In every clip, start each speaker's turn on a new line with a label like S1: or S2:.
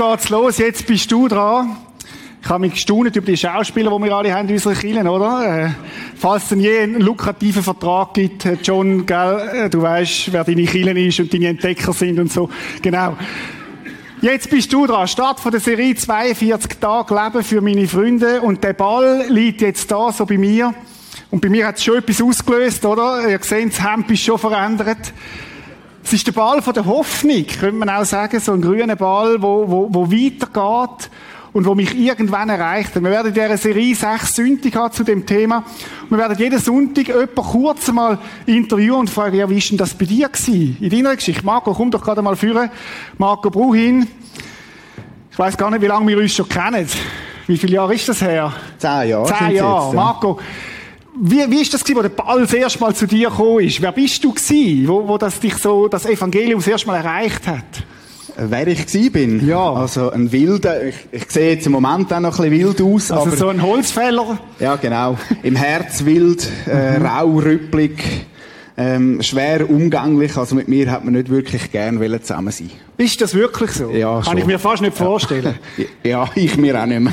S1: geht's los, jetzt bist du dran. Ich habe mich gestaunt über die Schauspieler, die wir alle haben in unseren Kirchen, oder? Äh, falls es je einen lukrativen Vertrag gibt, John, gell, äh, du weißt, wer deine Kirchen ist und deine Entdecker sind und so. Genau. Jetzt bist du dran. Start von der Serie 42 Tage Leben für meine Freunde. Und der Ball liegt jetzt da, so bei mir. Und bei mir hat es schon etwas ausgelöst, oder? Ihr seht, das Hemd ist schon verändert. Es ist der Ball von der Hoffnung, könnte man auch sagen. So ein grüner Ball, wo, wo, wo weitergeht und wo mich irgendwann erreicht. Wir werden in dieser Serie sechs Sündig haben zu dem Thema. Und wir werden jeden Sonntag jemanden kurz mal interviewen und fragen, ja, wie ist denn das bei dir gewesen? In deiner Geschichte? Marco, komm doch gerade mal führen. Marco Bruhin. Ich weiß gar nicht, wie lange wir uns schon kennen. Wie viele Jahre ist das her?
S2: Zehn Jahre.
S1: Zehn Jahre. Jetzt, ja. Marco, wie, wie ist das gewesen, wo der Ball das erste Mal zu dir gekommen ist? Wer bist du gewesen, wo, wo das dich so, das Evangelium das erste Mal erreicht hat?
S2: Wer ich gewesen bin?
S1: Ja.
S2: Also ein wilder, ich, ich sehe jetzt im Moment auch noch ein bisschen wild aus.
S1: Also
S2: aber,
S1: so ein Holzfäller?
S2: Ja, genau. Im Herz wild, äh, mhm. rau, rüpplig, ähm, schwer umgänglich. Also mit mir hat man nicht wirklich gern zusammen sein.
S1: Ist das wirklich so?
S2: Ja,
S1: Kann
S2: schon.
S1: ich mir fast nicht vorstellen.
S2: ja, ich mir auch nicht mehr.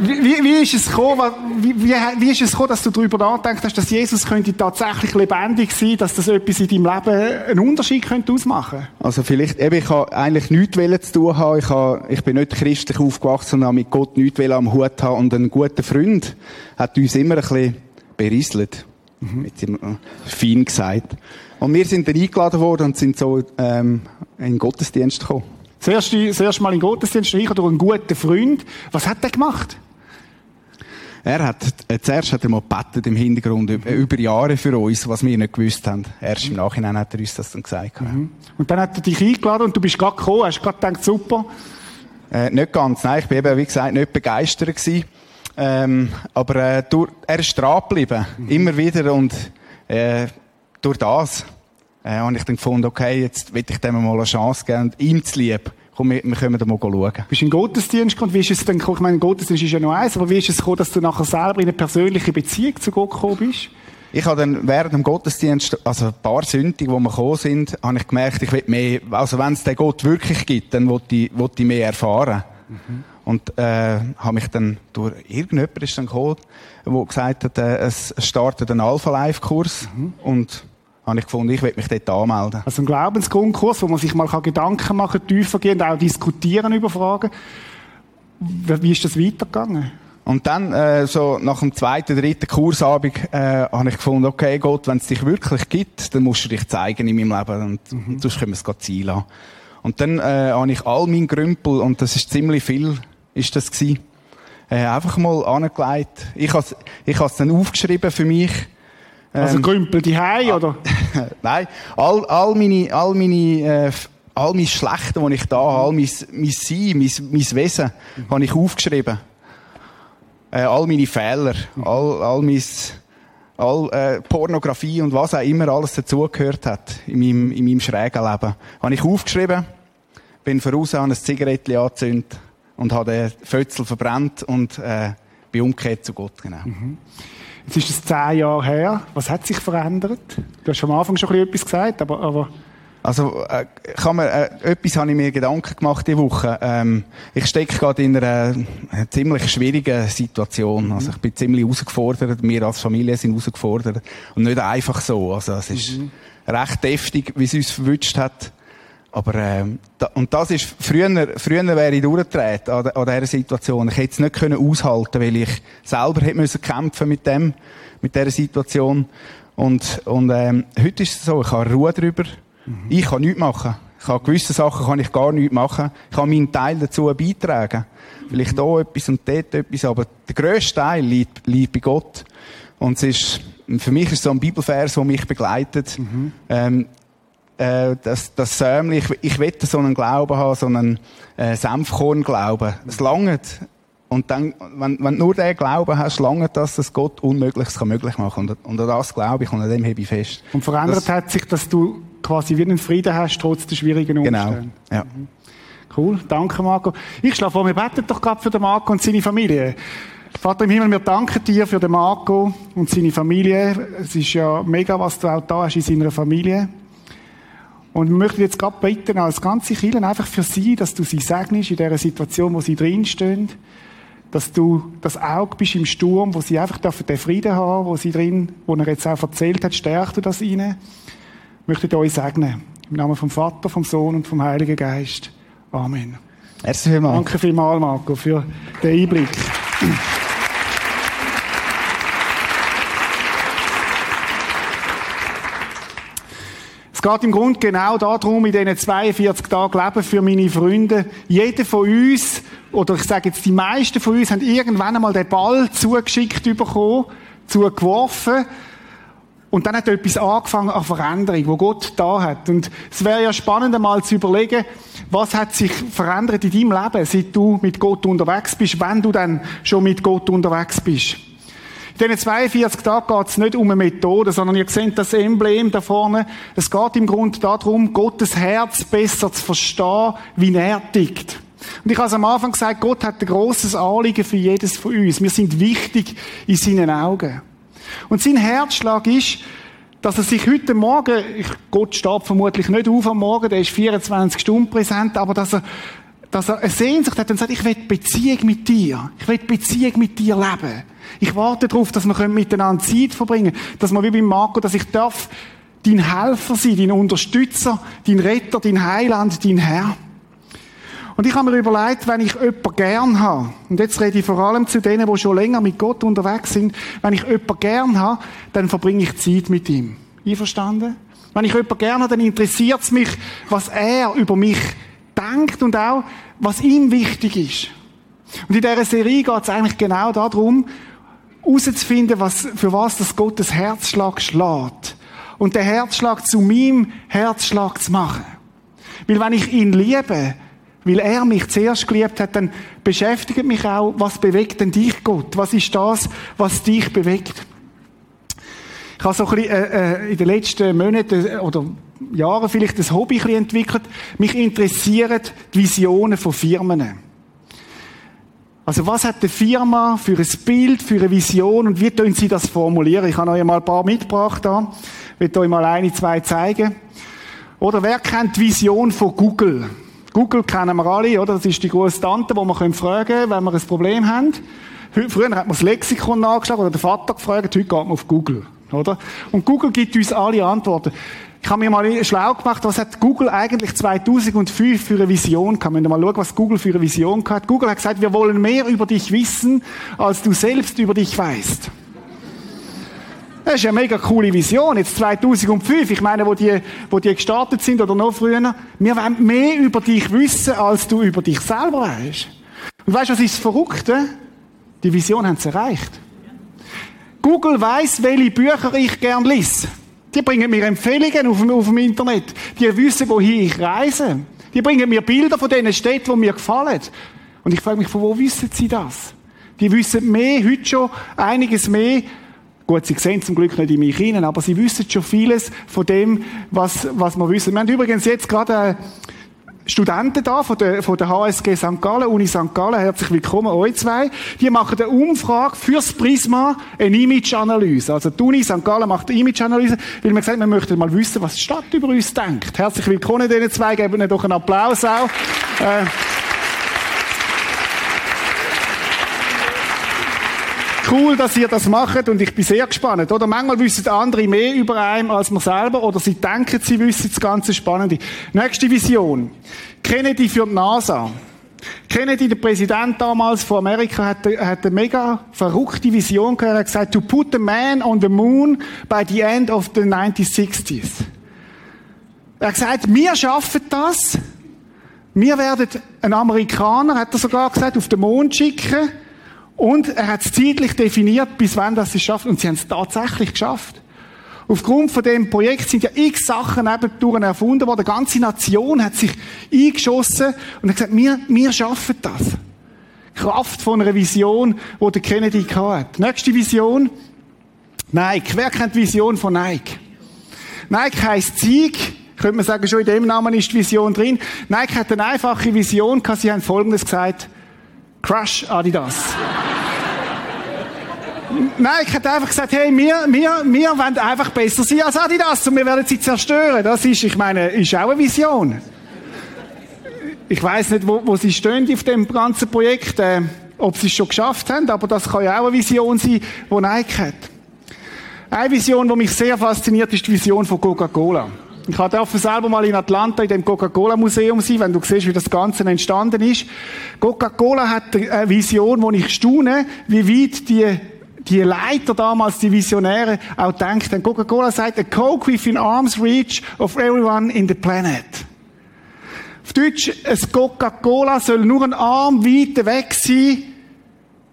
S1: Wie, wie, ist es gekommen, wie, wie, wie ist es gekommen, dass du darüber hast, dass Jesus könnte tatsächlich lebendig sein, dass das etwas in deinem Leben einen Unterschied könnte ausmachen?
S2: Also vielleicht, eben, ich habe eigentlich nichts zu tun haben. Ich, habe, ich bin nicht christlich aufgewachsen und habe mit Gott nichts am Hut haben. Und ein guter Freund hat uns immer ein bisschen berieselt. Mhm. Mit dem, äh, fein gesagt. Und wir sind dann eingeladen worden und sind so, ähm, in den Gottesdienst gekommen.
S1: Das erste, das erste Mal in den Gottesdienst ich durch einen guten Freund. Was hat er gemacht?
S2: Er hat, äh, zuerst hat er mal gebetet im Hintergrund über, über, Jahre für uns, was wir nicht gewusst haben. Erst im Nachhinein hat er uns das dann gesagt. Mhm.
S1: Und dann hat er dich eingeladen und du bist gerade gekommen, hast gerade gedacht, super.
S2: Äh, nicht ganz, nein, ich bin eben, wie gesagt, nicht begeistert gewesen. Ähm, aber äh, durch, er ist dran geblieben, mhm. immer wieder und äh, durch das äh, habe ich dann gefunden, okay, jetzt will ich dem mal eine Chance geben und ihm zu lieb komm, wir, wir können da mal schauen.
S1: Bist du in den Gottesdienst gekommen? Wie ist es denn gekommen? Ich meine, Gottesdienst ist ja noch eins, aber wie ist es gekommen, dass du nachher selber in eine persönliche Beziehung zu Gott gekommen bist?
S2: Ich habe dann während dem Gottesdienst, also ein paar Sündig, die wir gekommen sind, habe ich gemerkt, ich will mehr, also wenn es den Gott wirklich gibt, dann will ich, will ich mehr erfahren. Mhm. Und, äh, habe mich dann durch irgendjemand ist dann gekommen, der gesagt hat, äh, es startet ein Alpha-Life-Kurs mhm. und habe ich gefunden, ich will mich dort anmelden.
S1: Also ein Glaubensgrundkurs, wo man sich mal Gedanken machen kann, tiefer gehen, auch diskutieren über Fragen. Wie ist das weitergegangen?
S2: Und dann, äh, so nach dem zweiten, dritten Kursabend, äh, habe ich gefunden, okay, Gott, wenn es dich wirklich gibt, dann musst du dich zeigen in meinem Leben und mhm. sonst können wir es ziehen lassen. Und dann äh, habe ich all meinen Grümpel, und das ist ziemlich viel, ist das gewesen, äh, einfach mal angelegt. Ich habe ich es dann aufgeschrieben für mich,
S1: also ähm, Grümpel die Hei, oder?
S2: Nein, all, all meine, all meine, äh, all mein Schlechte, das ich da habe, all mein, mein Sein, mein, mein Wesen, mhm. habe ich aufgeschrieben. Äh, all meine Fehler, mhm. all, all mein, all äh, Pornografie und was auch immer alles dazugehört hat in meinem, in meinem schrägen Leben, habe ich aufgeschrieben, bin voraus, habe ein Zigarettchen angezündet und habe den Fötzel verbrannt und äh, bin umgekehrt zu Gott, genau. Mhm.
S1: Jetzt ist es zehn Jahre her. Was hat sich verändert? Du hast am Anfang schon etwas gesagt, aber, aber
S2: also, äh, kann man, äh, etwas habe ich mir Gedanken gemacht diese Woche. Ähm, ich stecke gerade in einer, äh, ziemlich schwierigen Situation. Mhm. Also, ich bin ziemlich herausgefordert. Wir als Familie sind herausgefordert. Und nicht einfach so. Also, es ist mhm. recht deftig, wie es uns verwünscht hat. Aber, äh, da, und das ist, früher, früher wäre ich durchgedreht an, an dieser Situation. Ich hätte es nicht können aushalten, weil ich selber hätte müssen kämpfen mit dem, mit dieser Situation. Und, und, ähm, heute ist es so, ich habe Ruhe drüber. Mhm. Ich kann nichts machen. Ich kann gewisse Sachen kann ich gar nichts machen. Ich kann meinen Teil dazu beitragen. Vielleicht mhm. hier etwas und dort etwas, aber der grösste Teil liegt, liegt bei Gott. Und es ist, für mich ist es so ein Bibelvers, der mich begleitet. Mhm. Ähm, äh, das, das Sämli, ich, ich will so einen Glauben haben, so einen äh, Senfkorn-Glauben. Es langt. Und dann, wenn, wenn du nur den Glauben hast, langt das, dass Gott Unmögliches kann möglich machen. Und, und an das glaube ich und an dem hebe ich fest.
S1: Und verändert das, hat sich, dass du quasi wie einen Frieden hast, trotz der schwierigen
S2: genau. Umstände. Genau, ja.
S1: Mhm. Cool, danke Marco. Ich schlage vor, wir beten doch gerade für den Marco und seine Familie. Vater im Himmel, wir danken dir für den Marco und seine Familie. Es ist ja mega, was du auch da hast in seiner Familie. Und wir möchten jetzt gerade bitten, als ganze Kirche einfach für sie, dass du sie segnest in dieser Situation, wo sie drinstehen. Dass du das Auge bist im Sturm, wo sie einfach den Frieden haben, wo sie drin, wo er jetzt auch erzählt hat, stärkst du das ihnen. Ich möchte euch segnen. Im Namen vom Vater, vom Sohn und vom Heiligen Geist. Amen.
S2: Merci vielmals.
S1: Danke vielmals, Marco, für den Einblick. Es geht im Grunde genau darum, in diesen 42 Tagen Leben für meine Freunde. Jeder von uns, oder ich sage jetzt die meisten von uns, haben irgendwann einmal den Ball zugeschickt bekommen, zugeworfen. Und dann hat etwas angefangen an Veränderung, wo Gott da hat. Und es wäre ja spannend, einmal zu überlegen, was hat sich verändert in deinem Leben, seit du mit Gott unterwegs bist, wenn du dann schon mit Gott unterwegs bist. In diesen 42 Tagen geht es nicht um eine Methode, sondern ihr seht das Emblem da vorne. Es geht im Grunde darum, Gottes Herz besser zu verstehen, wie er tickt. Und ich habe am Anfang gesagt, Gott hat ein grosses Anliegen für jedes von uns. Wir sind wichtig in seinen Augen. Und sein Herzschlag ist, dass er sich heute Morgen, Gott steht vermutlich nicht auf am Morgen, der ist 24 Stunden präsent, aber dass er, dass er eine Sehnsucht hat und sagt, ich will Beziehung mit dir. Ich will Beziehung mit dir leben. Ich warte darauf, dass wir miteinander Zeit verbringen können. Dass wir wie beim Marco, dass ich darf dein Helfer sein, dein Unterstützer, dein Retter, dein Heiland, dein Herr. Und ich habe mir überlegt, wenn ich jemanden gern habe, und jetzt rede ich vor allem zu denen, die schon länger mit Gott unterwegs sind, wenn ich jemanden gern habe, dann verbringe ich Zeit mit ihm. Einverstanden? Wenn ich jemanden gern habe, dann interessiert es mich, was er über mich denkt und auch, was ihm wichtig ist. Und in dieser Serie geht es eigentlich genau darum, herauszufinden, was, für was das Gottes Herzschlag schlägt. Und den Herzschlag zu meinem Herzschlag zu machen. Weil wenn ich ihn liebe, weil er mich zuerst geliebt hat, dann beschäftigt mich auch, was bewegt denn dich, Gott? Was ist das, was dich bewegt? Ich habe so ein bisschen, äh, äh in den letzten Monaten äh, oder Jahren vielleicht das Hobby ein bisschen entwickelt. Mich interessieren die Visionen von Firmen. Also was hat die Firma für ein Bild, für eine Vision und wie tun sie das formulieren? Ich habe euch mal ein paar mitgebracht da. Ich will euch mal eine, zwei zeigen. Oder wer kennt die Vision von Google? Google kennen wir alle, oder? Das ist die große Tante, wo wir fragen können, wenn wir ein Problem haben. Früher hat man das Lexikon nachgeschlagen oder den Vater gefragt, heute geht man auf Google, oder? Und Google gibt uns alle Antworten. Ich habe mir mal schlau gemacht, was hat Google eigentlich 2005 für eine Vision gehabt. Wir mal schauen, was Google für eine Vision hat. Google hat gesagt, wir wollen mehr über dich wissen, als du selbst über dich weißt. Das ist eine mega coole Vision. Jetzt 2005, ich meine, wo die, wo die gestartet sind oder noch früher. Wir wollen mehr über dich wissen, als du über dich selber weißt. Und weißt du, was ist das Verrückte? Die Vision haben sie erreicht. Google weiß, welche Bücher ich gern lese. Die bringen mir Empfehlungen auf dem, auf dem Internet. Die wissen, wohin ich reise. Die bringen mir Bilder von diesen Städten, die mir gefallen. Und ich frage mich, von wo wissen sie das? Die wissen mehr, heute schon einiges mehr, Gut, sie sehen zum Glück nicht in mich hinein, aber sie wissen schon vieles von dem, was, was wir wissen. Wir haben übrigens jetzt gerade äh, Studenten da von der, von der HSG St. Gallen, Uni St. Gallen, herzlich willkommen, euch zwei. Die machen eine Umfrage fürs Prisma, eine Image-Analyse. Also die Uni St. Gallen macht eine Image-Analyse, weil gesagt haben, wir möchten mal wissen, was die Stadt über uns denkt. Herzlich willkommen, diesen zwei, geben ihnen doch einen Applaus auch. Äh, cool, dass ihr das macht und ich bin sehr gespannt. Oder manchmal wissen andere mehr über einen als man selber oder sie denken, sie wissen das ganze Spannende. Nächste Vision. Kennedy für die NASA. Kennedy, der Präsident damals von Amerika, hat, hat eine mega verrückte Vision gehabt. Er hat gesagt, to put the man on the moon by the end of the 1960s. Er hat gesagt, wir schaffen das. Wir werden einen Amerikaner, hat er sogar gesagt, auf den Mond schicken. Und er hat es zeitlich definiert, bis wann das sie schafft. Und sie haben es tatsächlich geschafft. Aufgrund von dem Projekt sind ja x Sachen nebendurch erfunden worden. Die ganze Nation hat sich eingeschossen und hat gesagt, wir, wir schaffen das. Kraft von einer Vision, die der Kennedy hatte. Nächste Vision. Nike. Wer kennt die Vision von Nike? Nike heisst Sieg. Könnte man sagen, schon in dem Namen ist die Vision drin. Nike hat eine einfache Vision gehabt. Sie haben Folgendes gesagt. Crush Adidas. Nein, ich hätte einfach gesagt, hey, wir, wir, wir wollen einfach besser sein als Adidas und wir werden sie zerstören. Das ist, ich meine, ist auch eine Vision. Ich weiß nicht, wo, wo sie stehen auf dem ganzen Projekt, äh, ob sie es schon geschafft haben, aber das kann ja auch eine Vision sein, die Nike hat. Eine Vision, die mich sehr fasziniert, ist die Vision von Coca-Cola. Ich durfte selber mal in Atlanta in dem Coca-Cola-Museum sein, wenn du siehst, wie das Ganze entstanden ist. Coca-Cola hat eine Vision, wo ich staune, wie weit die die Leiter damals, die Visionäre, auch denken. Coca-Cola sagt, a Coke within arm's reach of everyone in the planet. Auf Deutsch, ein Coca-Cola soll nur ein Arm weit weg sein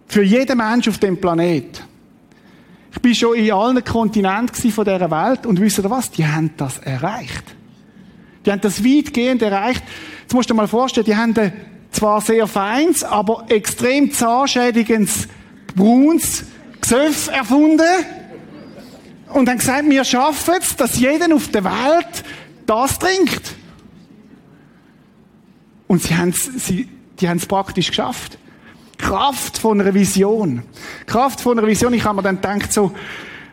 S1: für jeden Mensch auf dem Planet. Bin schon in allen Kontinenten von dieser Welt und wisst ihr was? Die haben das erreicht. Die haben das weitgehend erreicht. Jetzt musst du dir mal vorstellen, die haben zwar sehr feins, aber extrem zahnschädigendes Bruns Gesöff erfunden und haben gesagt, wir schaffen es, dass jeder auf der Welt das trinkt. Und sie haben es, sie, haben es praktisch geschafft. Kraft von einer Vision. Kraft von einer Vision. Ich habe mir dann gedacht, so,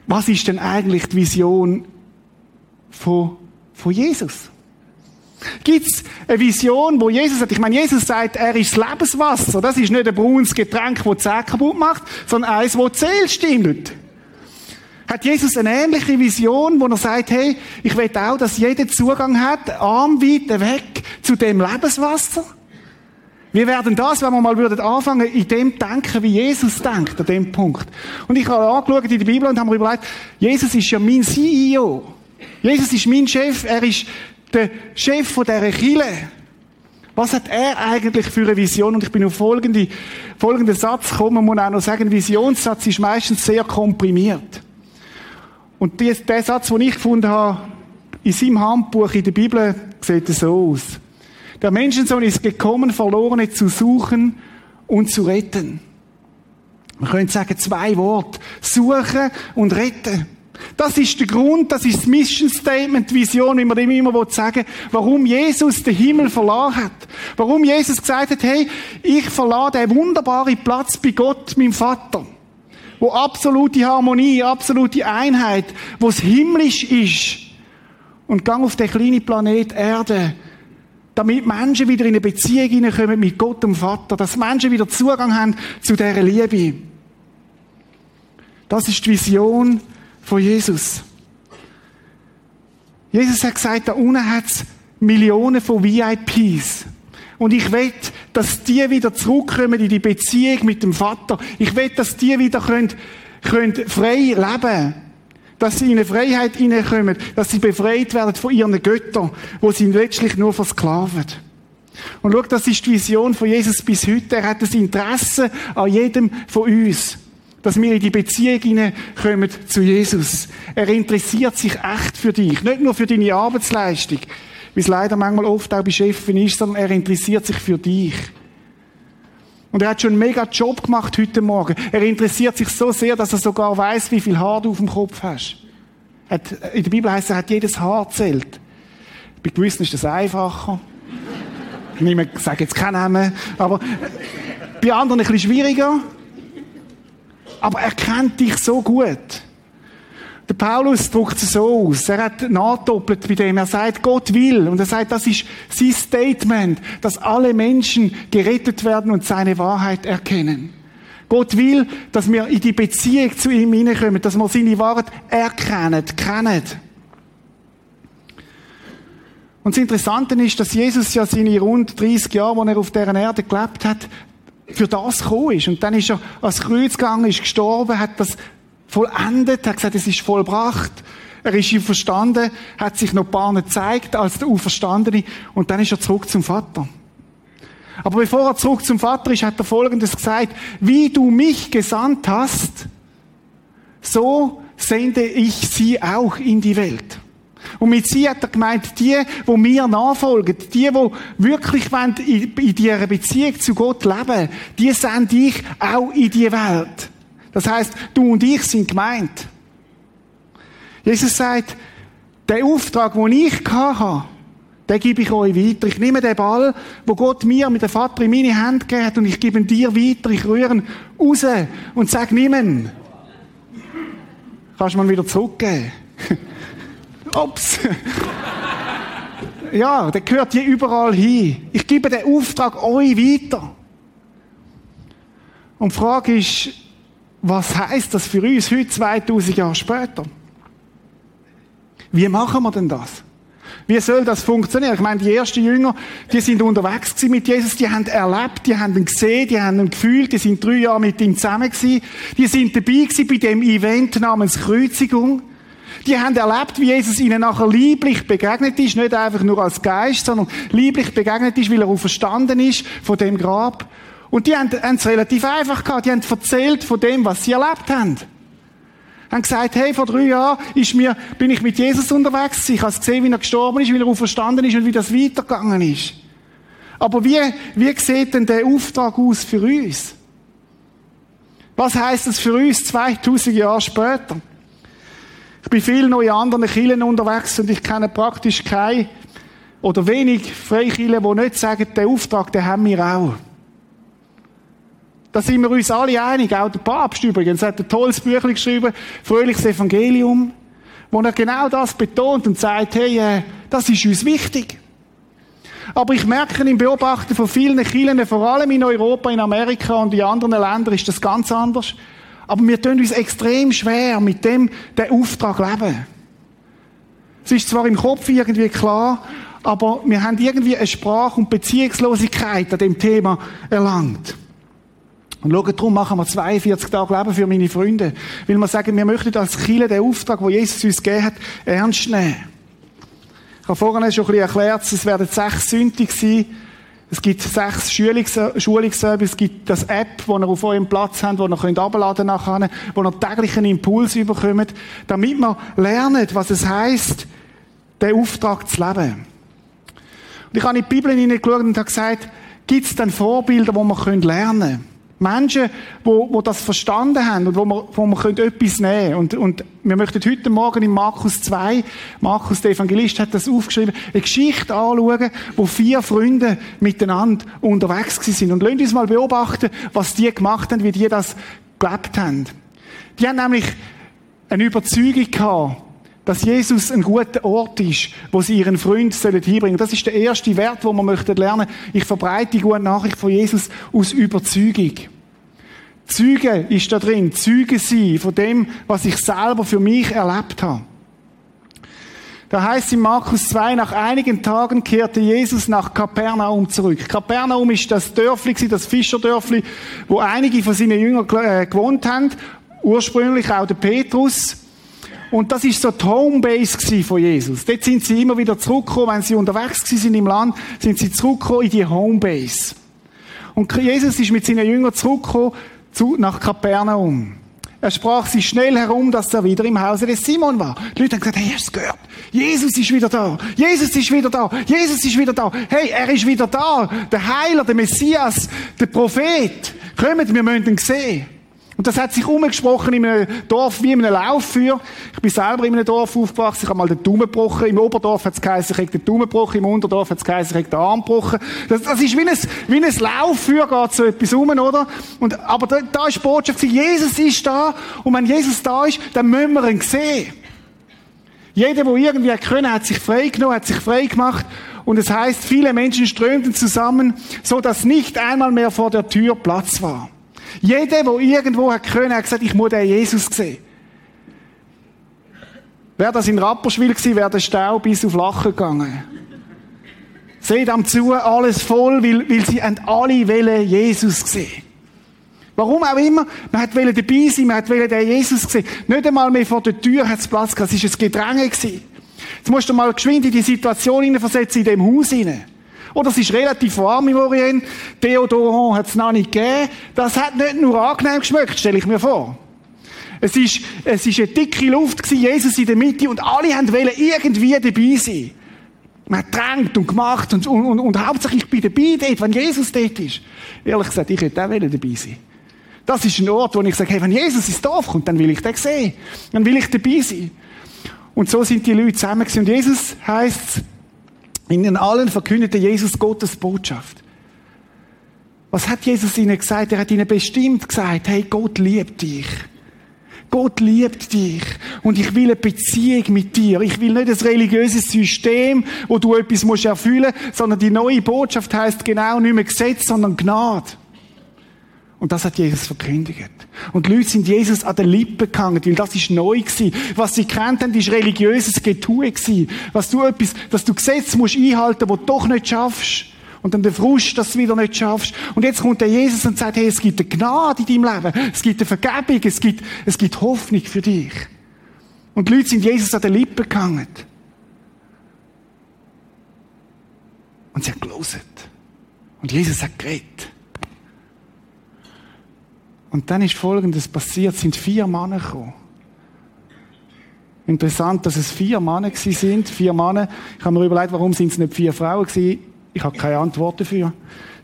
S1: was ist denn eigentlich die Vision von, von Jesus? Gibt es eine Vision, wo Jesus sagt, ich meine, Jesus sagt, er ist das Lebenswasser. Das ist nicht ein braunes Getränk, das die Zähne kaputt macht, sondern eins, das Seele stimmt. Hat Jesus eine ähnliche Vision, wo er sagt, hey, ich will auch, dass jeder Zugang hat, armweit weg zu dem Lebenswasser? Wir werden das, wenn wir mal würden anfangen, in dem denken, wie Jesus denkt, an dem Punkt. Und ich habe angeschaut in der Bibel und habe mir überlegt, Jesus ist ja mein CEO. Jesus ist mein Chef, er ist der Chef von dieser Kille. Was hat er eigentlich für eine Vision? Und ich bin auf folgende, folgenden Satz gekommen. Man muss auch noch sagen, Visionssatz ist meistens sehr komprimiert. Und der Satz, den ich gefunden habe, in seinem Handbuch in der Bibel, sieht so aus. Der Menschensohn ist gekommen, Verlorene zu suchen und zu retten. Man könnte sagen, zwei Worte. Suchen und retten. Das ist der Grund, das ist das Mission Statement, Vision, wie man dem immer sagen warum Jesus den Himmel verlassen hat. Warum Jesus gesagt hat, hey, ich verlasse den wunderbaren Platz bei Gott, meinem Vater. Wo absolute Harmonie, absolute Einheit, wo es himmlisch ist. Und gang auf den kleinen Planet Erde, damit Menschen wieder in eine Beziehung hineinkommen mit Gott dem Vater, dass Menschen wieder Zugang haben zu dieser Liebe. Das ist die Vision von Jesus. Jesus hat gesagt, da unten hat es Millionen von VIPs. Und ich will, dass die wieder zurückkommen in die Beziehung mit dem Vater. Ich will, dass die wieder können, können frei leben dass sie in eine Freiheit hineinkommen, dass sie befreit werden von ihren Göttern, wo sie letztlich nur versklaven. Und schau, das ist die Vision von Jesus bis heute. Er hat das Interesse an jedem von uns dass wir in die Beziehung hineinkommen zu Jesus. Er interessiert sich echt für dich. Nicht nur für deine Arbeitsleistung, wie es leider manchmal oft auch bei Chefen ist, sondern er interessiert sich für dich. Und er hat schon einen mega Job gemacht heute Morgen. Er interessiert sich so sehr, dass er sogar weiß, wie viel Haar du auf dem Kopf hast. In der Bibel heißt es, er hat jedes Haar zählt. Bei gewissen ist das einfacher. Ich sage jetzt keinen Namen, aber bei anderen ein bisschen schwieriger. Aber er kennt dich so gut. Der Paulus drückt es so aus. Er hat nachdoppelt bei dem. Er sagt, Gott will. Und er sagt, das ist sein Statement, dass alle Menschen gerettet werden und seine Wahrheit erkennen. Gott will, dass wir in die Beziehung zu ihm hineinkommen, dass wir seine Wahrheit erkennen, kennen. Und das Interessante ist, dass Jesus ja seine rund 30 Jahre, wo er auf dieser Erde gelebt hat, für das gekommen ist. Und dann ist er ans Kreuz gegangen, ist gestorben, hat das vollendet, hat gesagt, es ist vollbracht. Er ist verstanden, hat sich noch ein paar gezeigt als der Auferstandene und dann ist er zurück zum Vater. Aber bevor er zurück zum Vater ist, hat er Folgendes gesagt, wie du mich gesandt hast, so sende ich sie auch in die Welt. Und mit sie hat er gemeint, die, wo mir nachfolgen, die, wo wirklich in, in dieser Beziehung zu Gott leben, die sende ich auch in die Welt. Das heißt, du und ich sind gemeint. Jesus sagt, der Auftrag, den ich hatte, den gebe ich euch weiter. Ich nehme den Ball, wo Gott mir mit dem Vater in meine Hand gegeben hat, und ich gebe ihn dir weiter. Ich rühre ihn raus und sage, nimm ihn. Kannst du mir wieder zurückgeben? Ups. ja, der gehört hier überall hin. Ich gebe den Auftrag euch weiter. Und die Frage ist, was heißt das für uns heute 2000 Jahre später? Wie machen wir denn das? Wie soll das funktionieren? Ich meine, die ersten Jünger, die sind unterwegs mit Jesus, die haben erlebt, die haben ihn gesehen, die haben ihn gefühlt, die sind drei Jahre mit ihm zusammen gewesen, die sind dabei gewesen bei dem Event namens Kreuzigung. Die haben erlebt, wie Jesus ihnen nachher lieblich begegnet ist, nicht einfach nur als Geist, sondern lieblich begegnet ist, weil er auch verstanden ist von dem Grab. Und die haben, es relativ einfach gehabt. Die haben erzählt von dem, was sie erlebt haben. Haben gesagt, hey, vor drei Jahren ist mir, bin ich mit Jesus unterwegs. Ich habe gesehen, wie er gestorben ist, wie er verstanden ist und wie das weitergegangen ist. Aber wie, wie sieht denn der Auftrag aus für uns? Was heißt das für uns 2000 Jahre später? Ich bin viel noch in anderen Kirchen unterwegs und ich kenne praktisch keine oder wenig Freikirchen, die nicht sagen, den Auftrag, den haben wir auch. Da sind wir uns alle einig. Auch der Papst übrigens hat ein tolles Buch geschrieben, Fröhliches Evangelium, wo er genau das betont und sagt, hey, äh, das ist uns wichtig. Aber ich merke im Beobachten von vielen Kirchen, vor allem in Europa, in Amerika und in anderen Ländern, ist das ganz anders. Aber wir tun uns extrem schwer, mit dem den Auftrag leben. Es ist zwar im Kopf irgendwie klar, aber wir haben irgendwie eine Sprach- und Beziehungslosigkeit an dem Thema erlangt. Und schaut, darum machen wir 42 Tage Leben für meine Freunde. Weil wir sagen, wir möchten als Kirche den Auftrag, den Jesus uns gegeben hat, ernst nehmen. Ich habe vorhin schon ein bisschen erklärt, es werden sechs Sündig sein. Es gibt sechs Schulungsservice, es gibt das App, wo ihr auf eurem Platz habt, wo ihr könnt abladen nachher, wo ihr täglich einen Impuls überkommt, damit wir lernen, was es heisst, den Auftrag zu leben. Und ich habe in die Bibel hineingeschaut und habe gesagt, gibt es denn Vorbilder, wo wir lernen können? Menschen, wo, wo das verstanden haben und wo wir, wo können etwas nehmen können. Und, und wir möchten heute Morgen in Markus 2, Markus der Evangelist hat das aufgeschrieben, eine Geschichte anschauen, wo vier Freunde miteinander unterwegs sind. Und lasst uns mal beobachten, was die gemacht haben, wie die das gelebt haben. Die haben nämlich eine Überzeugung gehabt, dass Jesus ein guter Ort ist, wo sie ihren Freund sollen hinbringen. Das ist der erste Wert, wo man möchte lernen. Ich verbreite die gute Nachricht von Jesus aus Überzeugung. Zeuge ist da drin, Zeuge sein von dem, was ich selber für mich erlebt habe. Da heißt in Markus 2, nach einigen Tagen kehrte Jesus nach Kapernaum zurück. Kapernaum ist das Dörfli, das Fischerdörfli, wo einige von seinen Jüngern äh, gewohnt haben. Ursprünglich auch der Petrus. Und das ist so die Homebase von Jesus. Dort sind sie immer wieder zurückgekommen, wenn sie unterwegs sind im Land, sind sie zurückgekommen in die Homebase. Und Jesus ist mit seinen Jüngern zurückgekommen zu, nach Kapernaum. Er sprach sich schnell herum, dass er wieder im Hause des Simon war. Die Leute haben gesagt, hey, hast du gehört? Jesus ist wieder da. Jesus ist wieder da. Jesus ist wieder da. Hey, er ist wieder da. Der Heiler, der Messias, der Prophet. Kommt, wir müssen ihn sehen. Und das hat sich umgesprochen in einem Dorf wie in einem Laufführer. Ich bin selber in einem Dorf aufgewachsen. Ich habe mal den Daumen gebrochen. Im Oberdorf hat es geheißen, ich habe den Daumen gebrochen. Im Unterdorf hat es geheißen, ich habe den Arm gebrochen. Das, das ist wie ein, wie ein Laufführer, geht so etwas um, oder? Und, aber da, da ist die Botschaft, Jesus ist da. Und wenn Jesus da ist, dann müssen wir ihn sehen. Jeder, der irgendwie können, hat sich frei genommen, hat sich frei gemacht. Und es heißt, viele Menschen strömten zusammen, so dass nicht einmal mehr vor der Tür Platz war. Jeder, der irgendwo hat können, hat gesagt, ich muss den Jesus sehen. Wäre das in Rapperswil gewesen, wäre der Stau bis auf Lachen gegangen. Seht am zu, alles voll, weil, weil sie alle wollen Jesus sehen. Warum auch immer, man hat dabei sein, man hat den Jesus sehen. Nicht einmal mehr vor der Tür hat es Platz gehabt, es war ein Gedränge. Jetzt musst du mal geschwind in die Situation hineinversetzen, in dem Haus hinein. Oder es ist relativ warm im Orient. Deodorant hat es noch nicht gegeben. Das hat nicht nur angenehm geschmeckt, stelle ich mir vor. Es ist, es ist eine dicke Luft gewesen, Jesus in der Mitte und alle wollen irgendwie dabei sein. Man hat gedrängt und gemacht und, und, und, und hauptsächlich ich dabei dort, wenn Jesus dort ist. Ehrlich gesagt, ich hätte auch dabei sein Das ist ein Ort, wo ich sage, hey, wenn Jesus ins Dorf kommt, dann will ich den sehen. Dann will ich dabei sein. Und so sind die Leute zusammen gewesen. Und Jesus heisst in allen verkündete Jesus Gottes Botschaft. Was hat Jesus ihnen gesagt? Er hat ihnen bestimmt gesagt, hey, Gott liebt dich. Gott liebt dich. Und ich will eine Beziehung mit dir. Ich will nicht ein religiöses System, wo du etwas erfüllen musst, sondern die neue Botschaft heißt genau nicht mehr Gesetz, sondern Gnade. Und das hat Jesus verkündigt. Und die Leute sind Jesus an den Lippen gehangen, weil das ist neu gewesen. Was sie kennt haben, ist religiöses Getue gewesen. Was du etwas, dass du Gesetze musst einhalten, wo du doch nicht schaffst. Und dann der Frust, dass du wieder nicht schaffst. Und jetzt kommt der Jesus und sagt, hey, es gibt eine Gnade in deinem Leben. Es gibt eine Vergebung. Es gibt, es gibt Hoffnung für dich. Und die Leute sind Jesus an den Lippen gehangen. Und sie haben gelesen. Und Jesus hat geredet. Und dann ist Folgendes passiert. Es sind vier Männer gekommen. Interessant, dass es vier Männer gewesen sind. Vier Männer. Ich habe mir überlegt, warum sind es nicht vier Frauen gewesen. Ich habe keine Antwort dafür.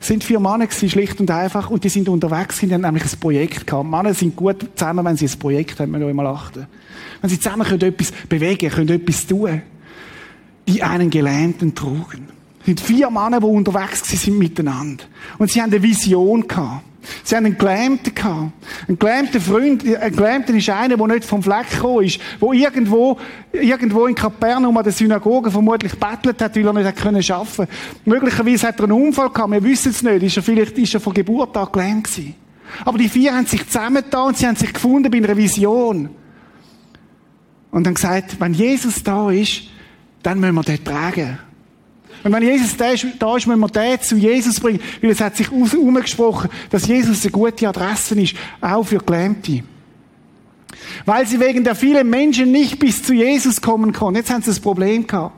S1: Es sind vier Männer gewesen, schlicht und einfach. Und die sind unterwegs, die haben nämlich ein Projekt gehabt. Männer sind gut zusammen, wenn sie ein Projekt haben, wir noch einmal achten. Wenn sie zusammen können etwas bewegen, können etwas tun. Die einen Gelähmten trugen. Es sind vier Männer, die unterwegs sind miteinander. Und sie haben eine Vision gehabt. Sie haben einen Gelähmten gehabt. Ein gelähmter Freund, ein Gelähmter ist einer, der nicht vom Fleck gekommen ist, der irgendwo, irgendwo in Kapernaum an der Synagoge vermutlich bettelt hat, weil er nicht können schaffen. Möglicherweise hat er einen Unfall gehabt, wir wissen es nicht. Ist er vielleicht, ist er von Geburt an gelähmt gewesen. Aber die vier haben sich zusammengetan und sie haben sich gefunden bei einer Vision. Und dann gesagt, wenn Jesus da ist, dann müssen wir den tragen. Und wenn Jesus da ist, da ist müssen wir den zu Jesus bringen, weil es hat sich umgesprochen, dass Jesus eine gute Adresse ist, auch für Gelähmte. Weil sie wegen der vielen Menschen nicht bis zu Jesus kommen konnten. Jetzt haben sie das Problem gehabt.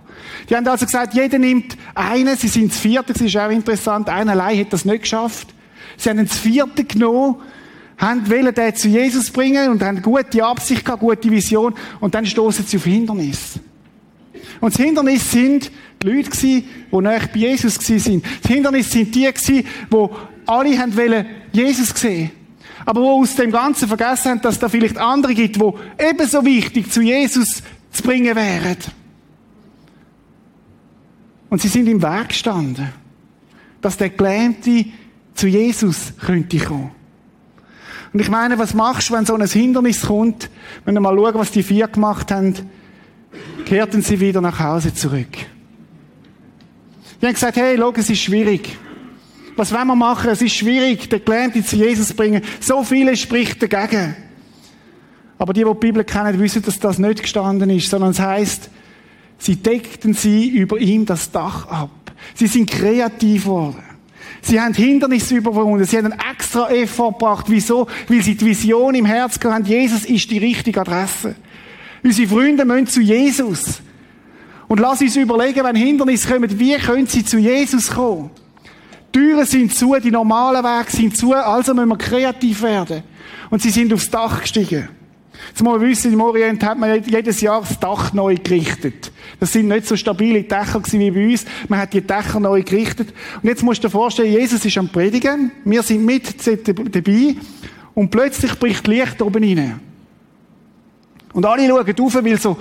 S1: Die haben also gesagt, jeder nimmt einen, sie sind das vierte, das ist auch interessant, einer allein hat das nicht geschafft. Sie haben das vierte genommen, haben wollen den zu Jesus bringen und haben gute Absicht gehabt, gute Vision und dann stoßen sie auf Hindernis. Und das Hindernis sind Leute gewesen, die näher bei Jesus waren. Das Hindernis sind die gewesen, die alle haben Jesus sehen. Aber wo aus dem Ganzen vergessen haben, dass da vielleicht andere gibt, die ebenso wichtig zu Jesus zu bringen wären. Und sie sind im Weg gestanden, dass der Gelähmte zu Jesus könnte kommen. Und ich meine, was machst du, wenn so ein Hindernis kommt? Wenn wir mal schauen, was die vier gemacht haben, kehrten sie wieder nach Hause zurück. Die haben gesagt, hey, schau, es ist schwierig. Was wollen wir machen? Es ist schwierig, den Gelähmten zu Jesus zu bringen. So viele spricht dagegen. Aber die, die die Bibel kennen, wissen, dass das nicht gestanden ist, sondern es heißt, sie deckten sie über ihm das Dach ab. Sie sind kreativ geworden. Sie haben Hindernisse überwunden. Sie haben einen extra Effort gebracht. Wieso? Weil sie die Vision im Herz haben, Jesus ist die richtige Adresse. Unsere Freunde müssen zu Jesus. Und lass uns überlegen, wenn Hindernisse kommen, wie können sie zu Jesus kommen? Die Türen sind zu, die normalen Wege sind zu, also müssen wir kreativ werden. Und sie sind aufs Dach gestiegen. Jetzt muss man wissen, im Orient hat man jedes Jahr das Dach neu gerichtet. Das sind nicht so stabile Dächer wie bei uns. Man hat die Dächer neu gerichtet. Und jetzt musst du dir vorstellen, Jesus ist am Predigen. Wir sind mit dabei. Und plötzlich bricht Licht oben rein. Und alle schauen auf, weil so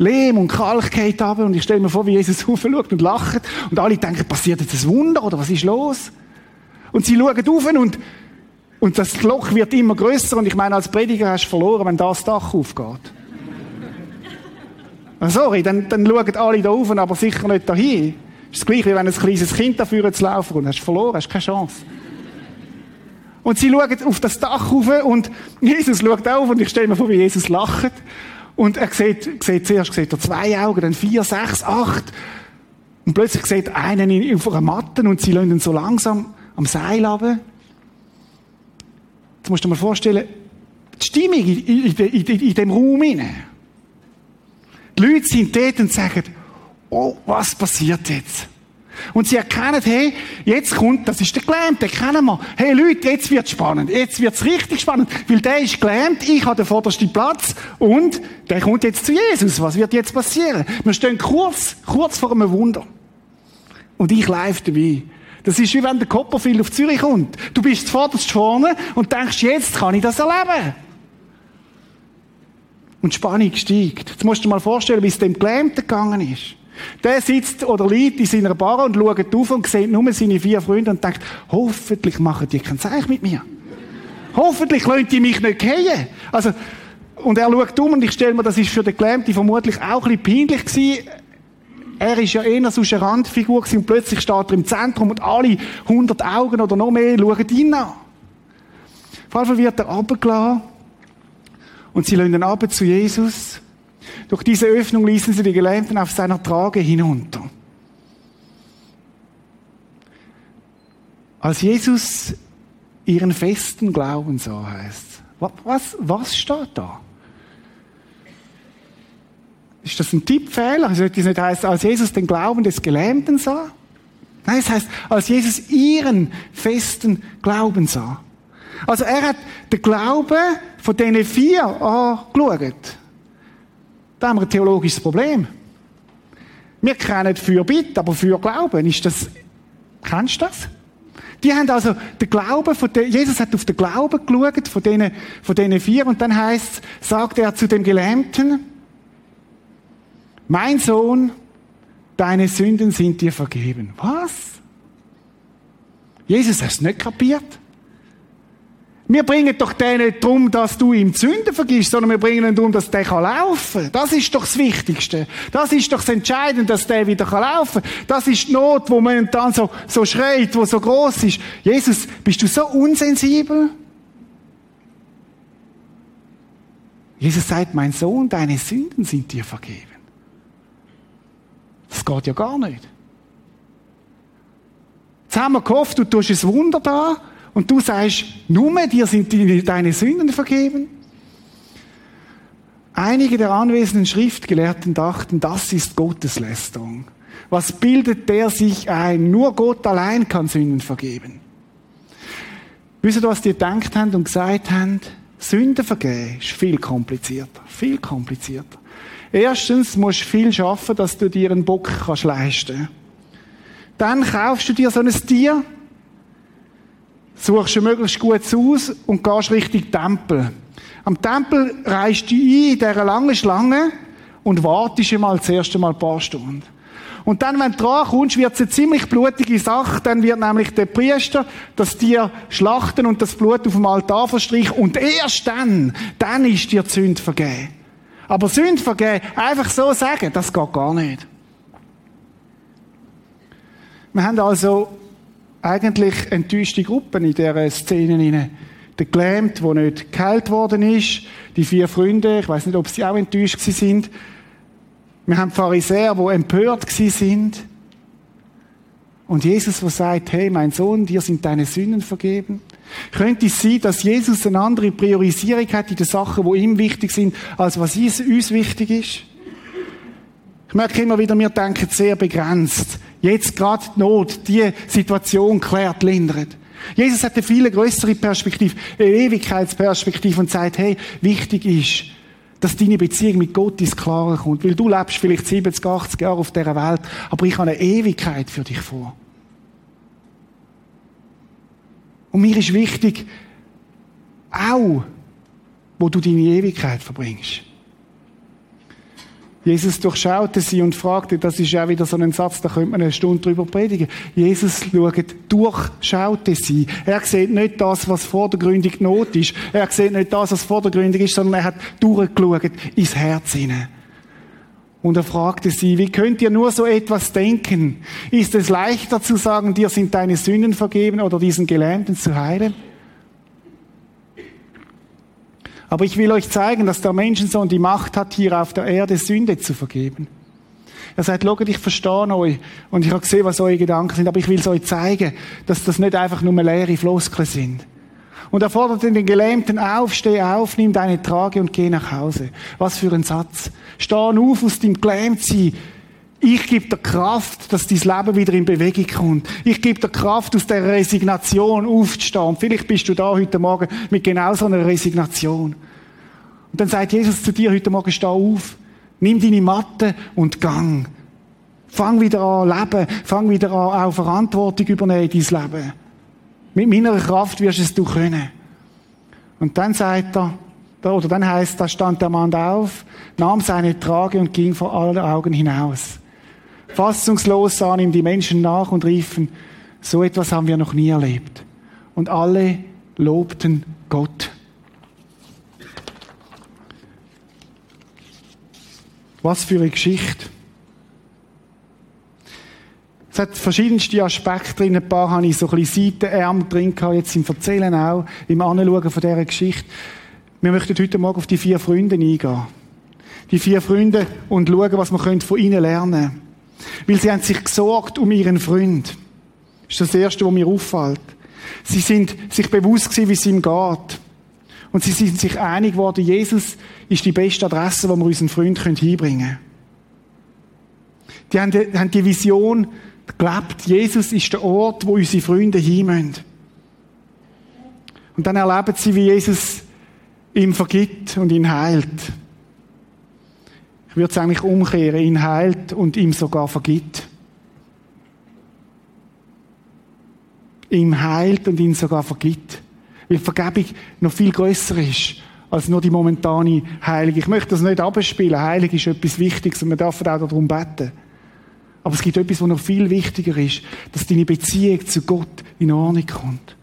S1: Lehm und Kalk geht runter. Und ich stelle mir vor, wie Jesus schaut und lacht. Und alle denken, passiert jetzt ein Wunder oder was ist los? Und sie schauen auf und, und das Loch wird immer größer. Und ich meine, als Prediger hast du verloren, wenn das Dach aufgeht. Ah, sorry, dann, dann schauen alle da auf, aber sicher nicht dahin. Ist das Gleiche, wie wenn ein kleines Kind dafür zu laufen und hast verloren, hast keine Chance. Und sie schauen auf das Dach rauf und Jesus schaut auf und ich stelle mir vor, wie Jesus lacht. Und er sieht, sieht zuerst sieht er zwei Augen, dann vier, sechs, acht. Und plötzlich sieht er einen auf einer Matte und sie ihn so langsam am Seil runter. Jetzt musst du dir mal vorstellen, die Stimmung in, in, in, in dem Raum. Die Leute sind dort und sagen, oh, was passiert jetzt? Und sie erkennen, hey, jetzt kommt, das ist der Gelähmte, kennen wir. Hey Leute, jetzt wird's spannend. Jetzt wird's richtig spannend. Weil der ist gelähmt, ich habe den vordersten Platz und der kommt jetzt zu Jesus. Was wird jetzt passieren? Wir stehen kurz, kurz vor einem Wunder. Und ich live dabei. Das ist wie wenn der Copperfield auf Zürich kommt. Du bist zuvorderst vorne und denkst, jetzt kann ich das erleben. Und die Spannung steigt. Jetzt musst du dir mal vorstellen, wie es dem Gelähmten gegangen ist. Der sitzt oder liegt in seiner Bar und schaut auf und sieht nur seine vier Freunde und denkt, hoffentlich machen die kein Zeichen mit mir. hoffentlich lassen die mich nicht gehen. Also, Und er schaut um und ich stelle mir, das ist für den Gelähmten vermutlich auch ein bisschen peinlich gewesen. Er ist ja eher so eine Randfigur und plötzlich steht er im Zentrum und alle hundert Augen oder noch mehr schauen ihn an. Jeden Fall wird er runtergelassen und sie lassen ihn runter zu Jesus. Durch diese Öffnung ließen sie die Gelähmten auf seiner Trage hinunter. Als Jesus ihren festen Glauben sah, heißt was, was steht da? Ist das ein Tippfehler? Sollte das nicht heißen, als Jesus den Glauben des Gelähmten sah? Nein, es heißt, als Jesus ihren festen Glauben sah. Also er hat den Glauben von diesen vier angeschaut. Da haben wir ein theologisches Problem. Wir kennen für Bitt, aber für Glauben ist das, kennst du das? Die haben also den Glauben von den, Jesus hat auf den Glauben geschaut von denen, von denen vier und dann heißt, sagt er zu dem Gelähmten, mein Sohn, deine Sünden sind dir vergeben. Was? Jesus hat es nicht kapiert. Wir bringen doch den nicht darum, dass du ihm Sünden vergisst, sondern wir bringen ihn darum, dass der laufen kann. Das ist doch das Wichtigste. Das ist doch das Entscheidende, dass der wieder laufen kann. Das ist die Not, wo man dann so, so schreit, wo so groß ist. Jesus, bist du so unsensibel? Jesus sagt, mein Sohn, deine Sünden sind dir vergeben. Das geht ja gar nicht. Jetzt haben wir gehofft, du tust ein Wunder da und du sagst, nur dir sind deine Sünden vergeben? Einige der anwesenden Schriftgelehrten dachten, das ist Gotteslästerung. Was bildet der sich ein? Nur Gott allein kann Sünden vergeben. Wisst ihr, was die gedacht haben und gesagt haben? Sünden vergeben ist viel komplizierter. Viel komplizierter. Erstens musst du viel schaffen, dass du dir einen Bock kannst leisten. Dann kaufst du dir so ein Tier, suchst ein möglichst gutes Haus und gehst Richtung Tempel. Am Tempel reist du ein in dieser langen Schlange und wartest einmal das erste Mal ein paar Stunden. Und dann, wenn du dran kommst, wird es eine ziemlich blutige Sache. Dann wird nämlich der Priester das Tier schlachten und das Blut auf dem Altar verstreichen. Und erst dann, dann ist dir die Sünde vergeben. Aber Sünde vergeben, einfach so sagen, das geht gar nicht. Wir haben also eigentlich enttäuschte Gruppen in dieser Szene Der Gelähmt, der nicht geheilt worden ist, die vier Freunde, ich weiß nicht, ob sie auch enttäuscht sind. Wir haben Pharisäer, die empört sind. Und Jesus, der sagt, hey, mein Sohn, dir sind deine Sünden vergeben. Könnte es sein, dass Jesus eine andere Priorisierung hat in den Sachen, die ihm wichtig sind, als was uns wichtig ist? Ich merke immer wieder, wir denken sehr begrenzt jetzt gerade die Not, die Situation klärt, lindert. Jesus hat eine viel größere Perspektive, eine Ewigkeitsperspektive und sagt, hey, wichtig ist, dass deine Beziehung mit Gott ins Klare kommt. Weil du lebst vielleicht 70, 80 Jahre auf dieser Welt, aber ich habe eine Ewigkeit für dich vor. Und mir ist wichtig, auch, wo du deine Ewigkeit verbringst. Jesus durchschaute sie und fragte, das ist ja wieder so ein Satz, da könnte man eine Stunde drüber predigen. Jesus schaut, durchschaute sie. Er sieht nicht das, was vordergründig Not ist. Er sieht nicht das, was vordergründig ist, sondern er hat durchgeschaut ins Herz hinein. Und er fragte sie, wie könnt ihr nur so etwas denken? Ist es leichter zu sagen, dir sind deine Sünden vergeben oder diesen Gelähmten zu heilen? Aber ich will euch zeigen, dass der Menschensohn die Macht hat, hier auf der Erde Sünde zu vergeben. Er sagt, schaut, ich verstehe euch und ich habe gesehen, was eure Gedanken sind, aber ich will es euch zeigen, dass das nicht einfach nur leere Floskeln sind. Und er fordert den Gelähmten auf, steh auf, nimm deine Trage und geh nach Hause. Was für ein Satz. Steh auf aus dem Gelähmtsein. Ich gebe dir Kraft, dass dein Leben wieder in Bewegung kommt. Ich gebe dir Kraft, aus der Resignation aufzustehen. Vielleicht bist du da heute Morgen mit genau so einer Resignation. Und dann sagt Jesus zu dir heute Morgen, steh auf, nimm deine Matte und gang. Fang wieder an leben, fang wieder an auch Verantwortung übernehmen in dein Leben. Mit meiner Kraft wirst es du können. Und dann sagt er, oder dann heißt, da stand der Mann auf, nahm seine Trage und ging vor allen Augen hinaus. Fassungslos sahen ihm die Menschen nach und riefen, so etwas haben wir noch nie erlebt. Und alle lobten Gott. Was für eine Geschichte. Es hat verschiedenste Aspekte drin. Ein paar habe ich so ein bisschen Seitenärmel drin gehabt, jetzt im Erzählen auch, im Anschauen von dieser Geschichte. Wir möchten heute Morgen auf die vier Freunde eingehen. Die vier Freunde und schauen, was wir von ihnen lernen können. Weil sie haben sich gesorgt um ihren Freund. Das ist das Erste, was mir auffällt. Sie sind sich bewusst gewesen, wie es ihm geht. Und sie sind sich einig geworden, Jesus ist die beste Adresse, wo wir unseren Freund hinbringen können. Die haben die, haben die Vision gelebt, Jesus ist der Ort, wo unsere Freunde hinmüssen. Und dann erleben sie, wie Jesus ihm vergibt und ihn heilt. Ich würde es eigentlich umkehren, ihn heilt und ihm sogar vergibt. Ihm heilt und ihn sogar vergibt. Weil Vergebung noch viel größer ist als nur die momentane Heilung. Ich möchte das nicht abspielen. Heilig ist etwas Wichtiges und wir dürfen auch darum beten. Aber es gibt etwas, was noch viel wichtiger ist, dass deine Beziehung zu Gott in Ordnung kommt.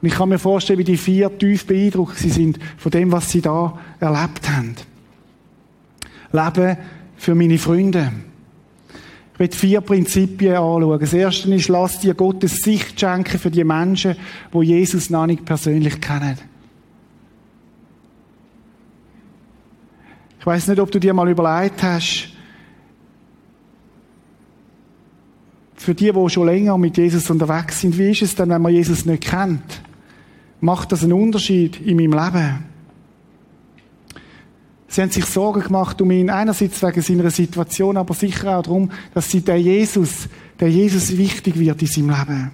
S1: Und ich kann mir vorstellen, wie die vier tief beeindruckt sie sind von dem, was sie da erlebt haben. Leben für meine Freunde. Ich will vier Prinzipien anschauen. Das erste ist, lass dir Gottes Sicht schenken für die Menschen, wo Jesus noch nicht persönlich kennen. Ich weiß nicht, ob du dir mal überlegt hast, für die, die schon länger mit Jesus unterwegs sind, wie ist es denn, wenn man Jesus nicht kennt? Macht das einen Unterschied in meinem Leben? Sie haben sich Sorgen gemacht um ihn, einerseits wegen seiner Situation, aber sicher auch darum, dass sie der Jesus, der Jesus wichtig wird in seinem Leben.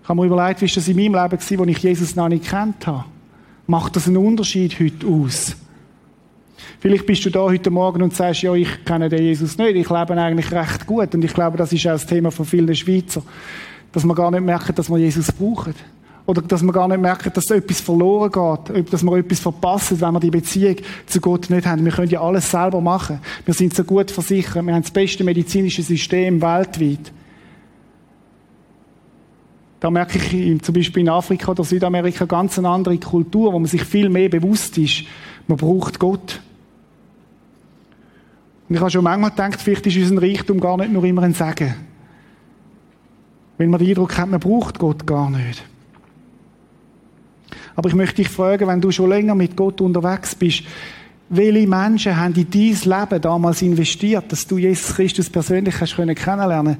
S1: Ich habe mir überlegt, wie das in meinem Leben gewesen, wo ich Jesus noch nicht kennt habe? Macht das einen Unterschied heute aus? Vielleicht bist du da heute Morgen und sagst, ja, ich kenne den Jesus nicht, ich lebe eigentlich recht gut. Und ich glaube, das ist auch das Thema von vielen Schweizer. Dass man gar nicht merkt, dass man Jesus braucht. Oder dass man gar nicht merkt, dass etwas verloren geht, dass man etwas verpasst, wenn wir die Beziehung zu Gott nicht haben. Wir können ja alles selber machen. Wir sind so gut versichert. Wir haben das beste medizinische System weltweit. Da merke ich zum Beispiel in Afrika oder Südamerika ganz eine andere Kultur, wo man sich viel mehr bewusst ist. Man braucht Gott. Und ich habe schon manchmal gedacht, vielleicht ist unser Reichtum gar nicht nur immer ein Segen. Wenn man den Eindruck hat, man braucht Gott gar nicht. Aber ich möchte dich fragen, wenn du schon länger mit Gott unterwegs bist, welche Menschen haben in dein Leben damals investiert, dass du Jesus Christus persönlich hast kennenlernen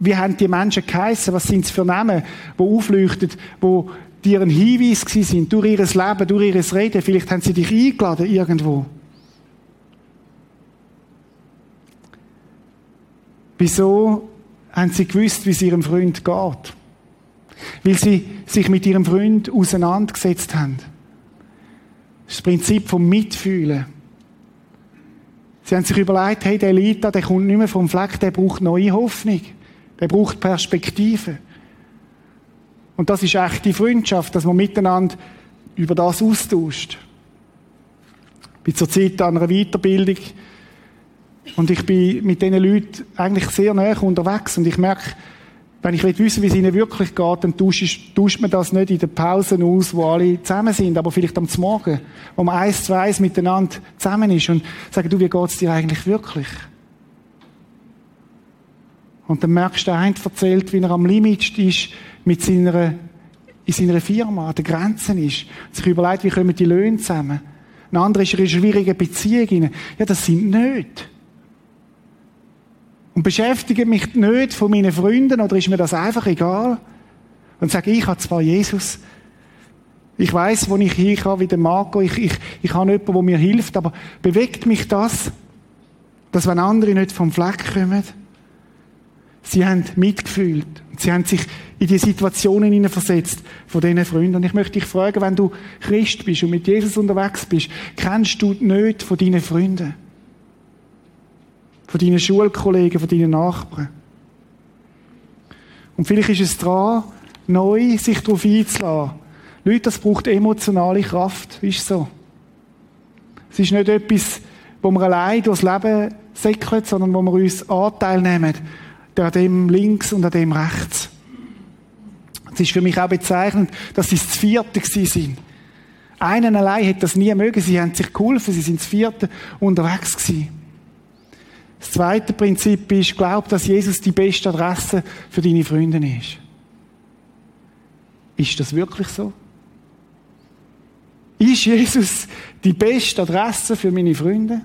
S1: Wie haben die Menschen geheissen? Was sind es für Namen, die aufleuchten, die dir ein Hinweis sind durch ihr Leben, durch ihr Reden? Vielleicht haben sie dich eingeladen irgendwo. Wieso haben sie gewusst, wie es ihrem Freund geht? Weil sie sich mit ihrem Freund auseinandergesetzt haben. Das, das Prinzip vom Mitfühlen. Sie haben sich überlegt, hey, der Lita, der kommt nicht mehr vom Fleck, der braucht neue Hoffnung. Der braucht Perspektive. Und das ist echte Freundschaft, dass man miteinander über das austauscht. Ich bin zur Zeit an einer Weiterbildung und ich bin mit diesen Leuten eigentlich sehr nah unterwegs und ich merke, wenn ich wissen wie es ihnen wirklich geht, dann tauscht, man das nicht in den Pausen aus, wo alle zusammen sind, aber vielleicht am Morgen, wo man eins zu eins miteinander zusammen ist und sagt, du, wie geht's dir eigentlich wirklich? Und dann merkst du, der eine erzählt, wie er am Limit ist mit seiner, in seiner Firma, an den Grenzen ist. Sich überlegt, wie kommen die Löhne zusammen. Ein anderer ist in einer schwierigen Beziehung. Ja, das sind nicht und beschäftige mich nicht von meinen Freunden oder ist mir das einfach egal? Und sage, ich habe zwar Jesus, ich weiß, wo ich hin kann, wie der Marco, ich, ich, ich habe jemanden, der mir hilft, aber bewegt mich das, dass wenn andere nicht vom Fleck kommen, sie haben mitgefühlt. Sie haben sich in die Situationen hineinversetzt von diesen Freunden. Und ich möchte dich fragen, wenn du Christ bist und mit Jesus unterwegs bist, kennst du nicht von deinen Freunden? Von deinen Schulkollegen, von deinen Nachbarn. Und vielleicht ist es dran, neu sich darauf einzulassen. Leute, das braucht emotionale Kraft, ist so. Es ist nicht etwas, wo wir allein durchs Leben säckeln, sondern wo wir uns Anteil nehmen, an dem links und an dem rechts. Es ist für mich auch bezeichnend, dass sie das vierte sind. Einen allein hätte das nie mögen. Sie haben sich geholfen, sie sind das vierte unterwegs gewesen. Das zweite Prinzip ist, glaub, dass Jesus die beste Adresse für deine Freunde ist. Ist das wirklich so? Ist Jesus die beste Adresse für meine Freunde?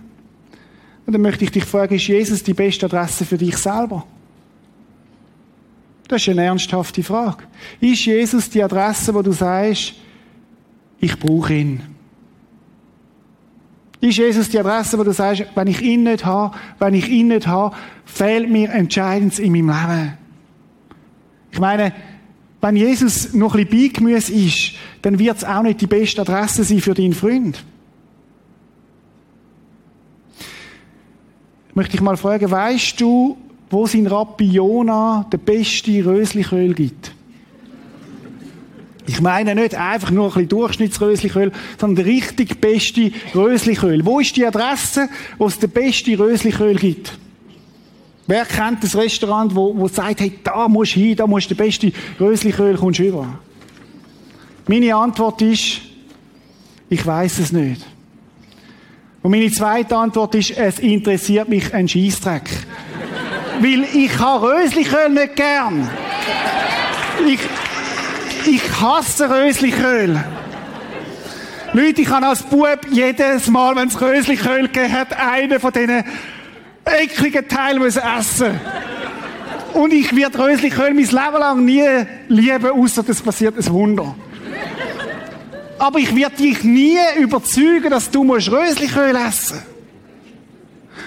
S1: Und dann möchte ich dich fragen, ist Jesus die beste Adresse für dich selber? Das ist eine ernsthafte Frage. Ist Jesus die Adresse, wo du sagst, ich brauche ihn? Ist Jesus die Adresse, wo du sagst, wenn ich ihn nicht habe, wenn ich ihn nicht habe, fehlt mir entscheidend in meinem Leben? Ich meine, wenn Jesus noch ein bisschen Beigemüse ist, dann wird es auch nicht die beste Adresse sein für deinen Freund. Ich möchte dich mal fragen, weißt du, wo sein Rabbi Jona der beste Röslichöl gibt? Ich meine nicht einfach nur ein bisschen Durchschnittsröslichöl, sondern der richtig beste Röslichöl. Wo ist die Adresse, wo es der beste Röslichöl gibt? Wer kennt das Restaurant, wo, wo sagt, hey, da musst du hin, da musst du der beste Röslichöl kommst über? Meine Antwort ist, ich weiß es nicht. Und meine zweite Antwort ist, es interessiert mich ein Scheißdreck. Weil ich habe Röslichöl nicht gern. Ich, ich hasse Röslichöl. Leute, ich habe als Bub jedes Mal, wenn es Röslichöl gegeben hat, einen von diesen ekligen Teilen müssen essen Und ich werde Röslichöl mein Leben lang nie lieben, außer das passiert ein Wunder. Aber ich werde dich nie überzeugen, dass du Röslichöl essen musst.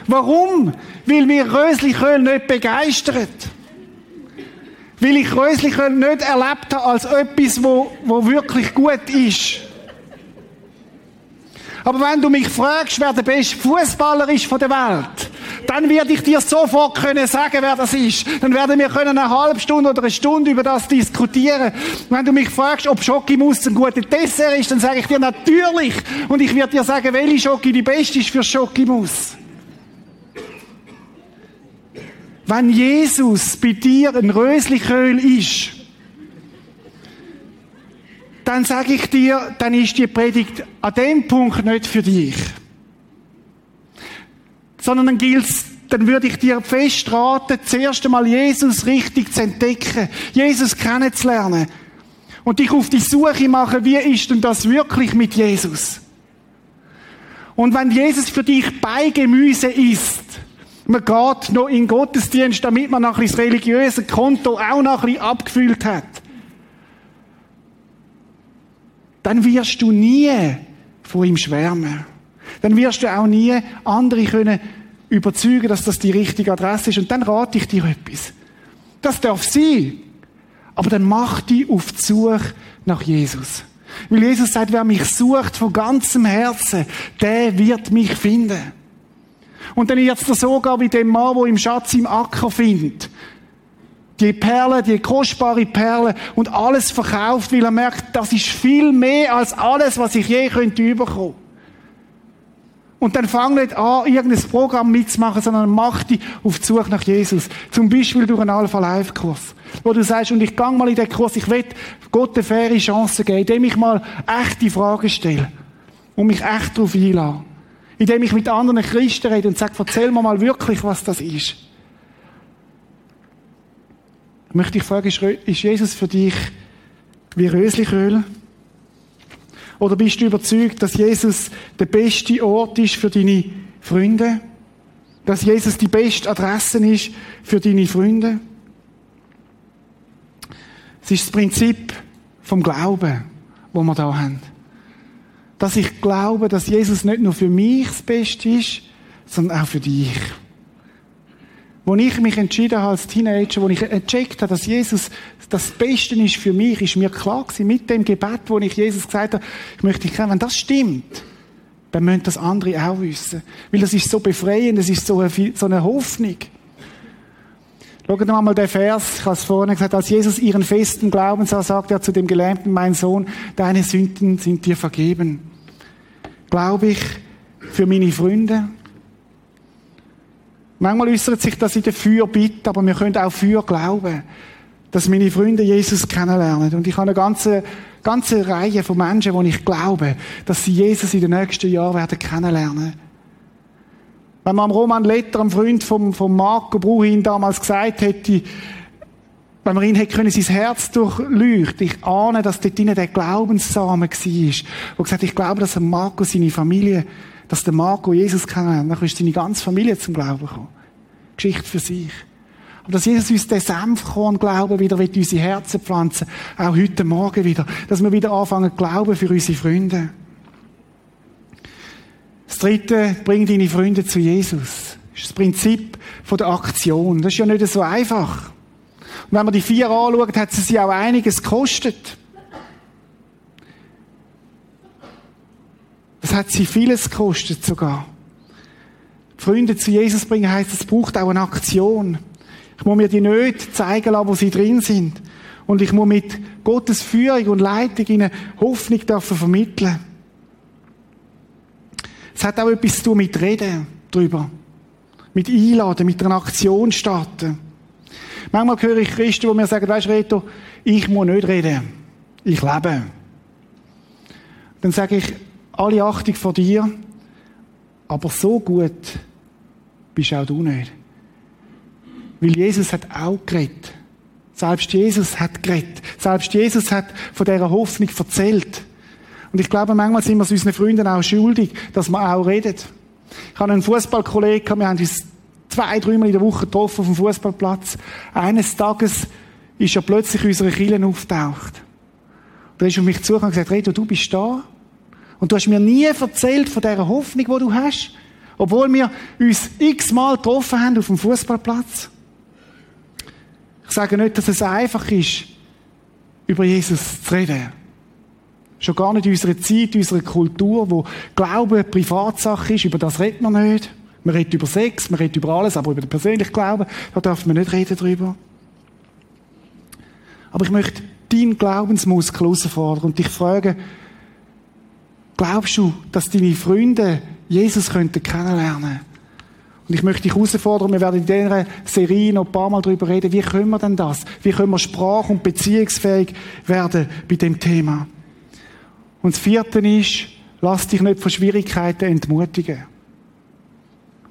S1: Warum? Weil mir Röslichöl nicht begeistert. Weil ich Röslichöl nicht erlebt habe als etwas, wo, wo wirklich gut ist. Aber wenn du mich fragst, wer der beste Fußballer ist von der Welt, dann werde ich dir sofort können sagen, wer das ist. Dann werden wir können eine halbe Stunde oder eine Stunde über das diskutieren. Wenn du mich fragst, ob Schokimus ein guter Dessert ist, dann sage ich dir natürlich. Und ich werde dir sagen, welche Schoki die beste ist für Schokimus. Wenn Jesus bei dir ein Röslichöl ist, dann sage ich dir, dann ist die Predigt an dem Punkt nicht für dich. Sondern dann gilt's, dann würde ich dir festraten, zuerst einmal Jesus richtig zu entdecken, Jesus kennenzulernen und dich auf die Suche machen, wie ist denn das wirklich mit Jesus? Und wenn Jesus für dich Beigemüse ist, man geht noch in Gottesdienst, damit man nach das religiöse Konto auch bisschen abgefüllt hat. Dann wirst du nie von ihm schwärmen. Dann wirst du auch nie andere können überzeugen, dass das die richtige Adresse ist. Und dann rate ich dir etwas. Das darf sein. Aber dann mach dich auf die Suche nach Jesus. Weil Jesus sagt, wer mich sucht von ganzem Herzen, der wird mich finden. Und dann jetzt so sogar wie dem Mann, der im Schatz im Acker findet. Die Perle, die kostbare Perle und alles verkauft, weil er merkt, das ist viel mehr als alles, was ich je könnte überkommen. Und dann fang nicht an, irgendein Programm mitzumachen, sondern mach dich auf die Suche nach Jesus. Zum Beispiel durch einen Alpha-Life-Kurs. Wo du sagst, und ich gang mal in den Kurs, ich will Gott eine faire Chance geben, indem ich mal echte Fragen stelle. Und mich echt darauf einlasse indem ich mit anderen Christen rede und sage, erzähl mir mal wirklich, was das ist. Ich möchte dich fragen, ist Jesus für dich wie Röslichöl? Oder bist du überzeugt, dass Jesus der beste Ort ist für deine Freunde? Dass Jesus die beste Adresse ist für deine Freunde? Es ist das Prinzip vom Glauben, wo wir da haben dass ich glaube, dass Jesus nicht nur für mich das Beste ist, sondern auch für dich. Wo ich mich entschieden habe als Teenager, wo ich gecheckt habe, dass Jesus das Beste ist für mich, ist mir klar gewesen, mit dem Gebet, wo ich Jesus gesagt habe, ich möchte dich kennen, wenn das stimmt, dann müssen das andere auch wissen. Weil das ist so befreiend, das ist so eine, so eine Hoffnung. Schaut mal den Vers, ich habe es vorhin gesagt, als Jesus ihren festen Glauben sah, sagt er zu dem Gelähmten, mein Sohn, deine Sünden sind dir vergeben glaube ich, für meine Freunde. Manchmal äußert sich das in der Fürbitte, aber wir können auch für glauben, dass meine Freunde Jesus kennenlernen. Und ich habe eine ganze ganze Reihe von Menschen, wo ich glaube, dass sie Jesus in den nächsten Jahren werden kennenlernen. Wenn man am Roman Letter, einem Freund vom, vom Marco Bruhin damals gesagt hätte, wenn man ihn hätte können, sein Herz durchleuchten, ich ahne, dass dort drinnen der Glaubenssamen war, wo gesagt ich glaube, dass der Marco seine Familie, dass der Marco Jesus kennenlernt, dann ist seine ganze Familie zum Glauben gekommen. Geschichte für sich. Aber dass Jesus uns den Senfkorn Glauben wieder in unsere Herzen pflanzen, auch heute Morgen wieder, dass wir wieder anfangen glauben für unsere Freunde. Das dritte, bring deine Freunde zu Jesus. Das ist das Prinzip der Aktion. Das ist ja nicht so einfach. Wenn man die vier anschaut, hat sie sie auch einiges gekostet. Das hat sie vieles gekostet sogar. Freunde zu Jesus bringen heisst, es braucht auch eine Aktion. Ich muss mir die nicht zeigen lassen, wo sie drin sind. Und ich muss mit Gottes Führung und Leitung ihnen Hoffnung dürfen vermitteln. Es hat auch etwas zu tun mit Reden drüber. Mit Einladen, mit einer Aktion starten. Manchmal höre ich Christen, die mir sagen, weißt Reto, ich muss nicht reden. Ich lebe. Dann sage ich, alle Achtung vor dir, aber so gut bist auch du nicht. Weil Jesus hat auch geredet. Selbst Jesus hat geredet. Selbst Jesus hat von dieser Hoffnung erzählt. Und ich glaube, manchmal sind wir es unseren Freunden auch schuldig, dass wir auch reden. Ich habe einen Fußballkollegen, wir haben uns zwei, dreimal in der Woche getroffen auf dem Fußballplatz. Eines Tages ist er plötzlich in unserer Kirche auftaucht. Ist er auf mich zugekommen und gesagt, Reto, du bist da. Und du hast mir nie erzählt von dieser Hoffnung, die du hast. Obwohl wir uns x-mal getroffen haben auf dem Fußballplatz. Ich sage nicht, dass es einfach ist, über Jesus zu reden. Schon gar nicht in unserer Zeit, in unserer Kultur, wo Glaube Privatsache ist, über das redet man nicht. Man redet über Sex, man redet über alles, aber über den persönlichen Glauben, da darf man nicht reden drüber. Aber ich möchte deinen Glaubensmuskel herausfordern und dich fragen, glaubst du, dass deine Freunde Jesus könnten kennenlernen und ich möchte dich herausfordern, wir werden in dieser Serie noch ein paar Mal darüber reden, wie können wir denn das? Wie können wir sprach- und beziehungsfähig werden bei dem Thema? Und das vierte ist, lass dich nicht von Schwierigkeiten entmutigen.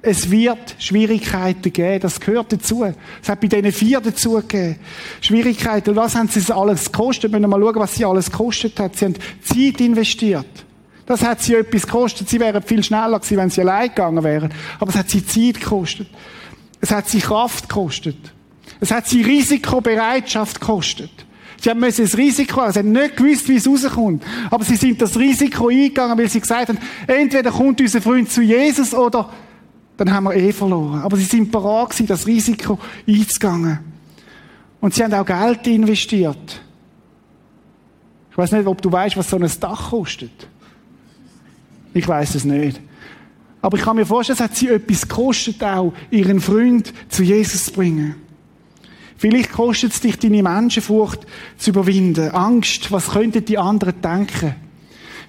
S1: Es wird Schwierigkeiten geben, das gehört dazu. Es hat bei diesen vier dazu gegeben. Schwierigkeiten, was haben sie alles gekostet? Wir müssen mal schauen, was sie alles gekostet hat. Sie haben Zeit investiert. Das hat sie etwas gekostet. Sie wären viel schneller gewesen, wenn sie allein gegangen wären. Aber es hat sie Zeit gekostet. Es hat sie Kraft gekostet. Es hat sie Risikobereitschaft gekostet. Sie haben müssen das Risiko, sie haben nicht gewusst, wie es rauskommt. Aber sie sind das Risiko eingegangen, weil sie gesagt haben, entweder kommt unser Freund zu Jesus oder dann haben wir eh verloren. Aber sie sind bereit gewesen, das Risiko einzugehen. Und sie haben auch Geld investiert. Ich weiß nicht, ob du weißt, was so ein Dach kostet. Ich weiß es nicht. Aber ich kann mir vorstellen, es hat sie etwas gekostet, auch ihren Freund zu Jesus zu bringen. Vielleicht kostet es dich, deine Menschenfurcht zu überwinden. Angst, was könnten die anderen denken?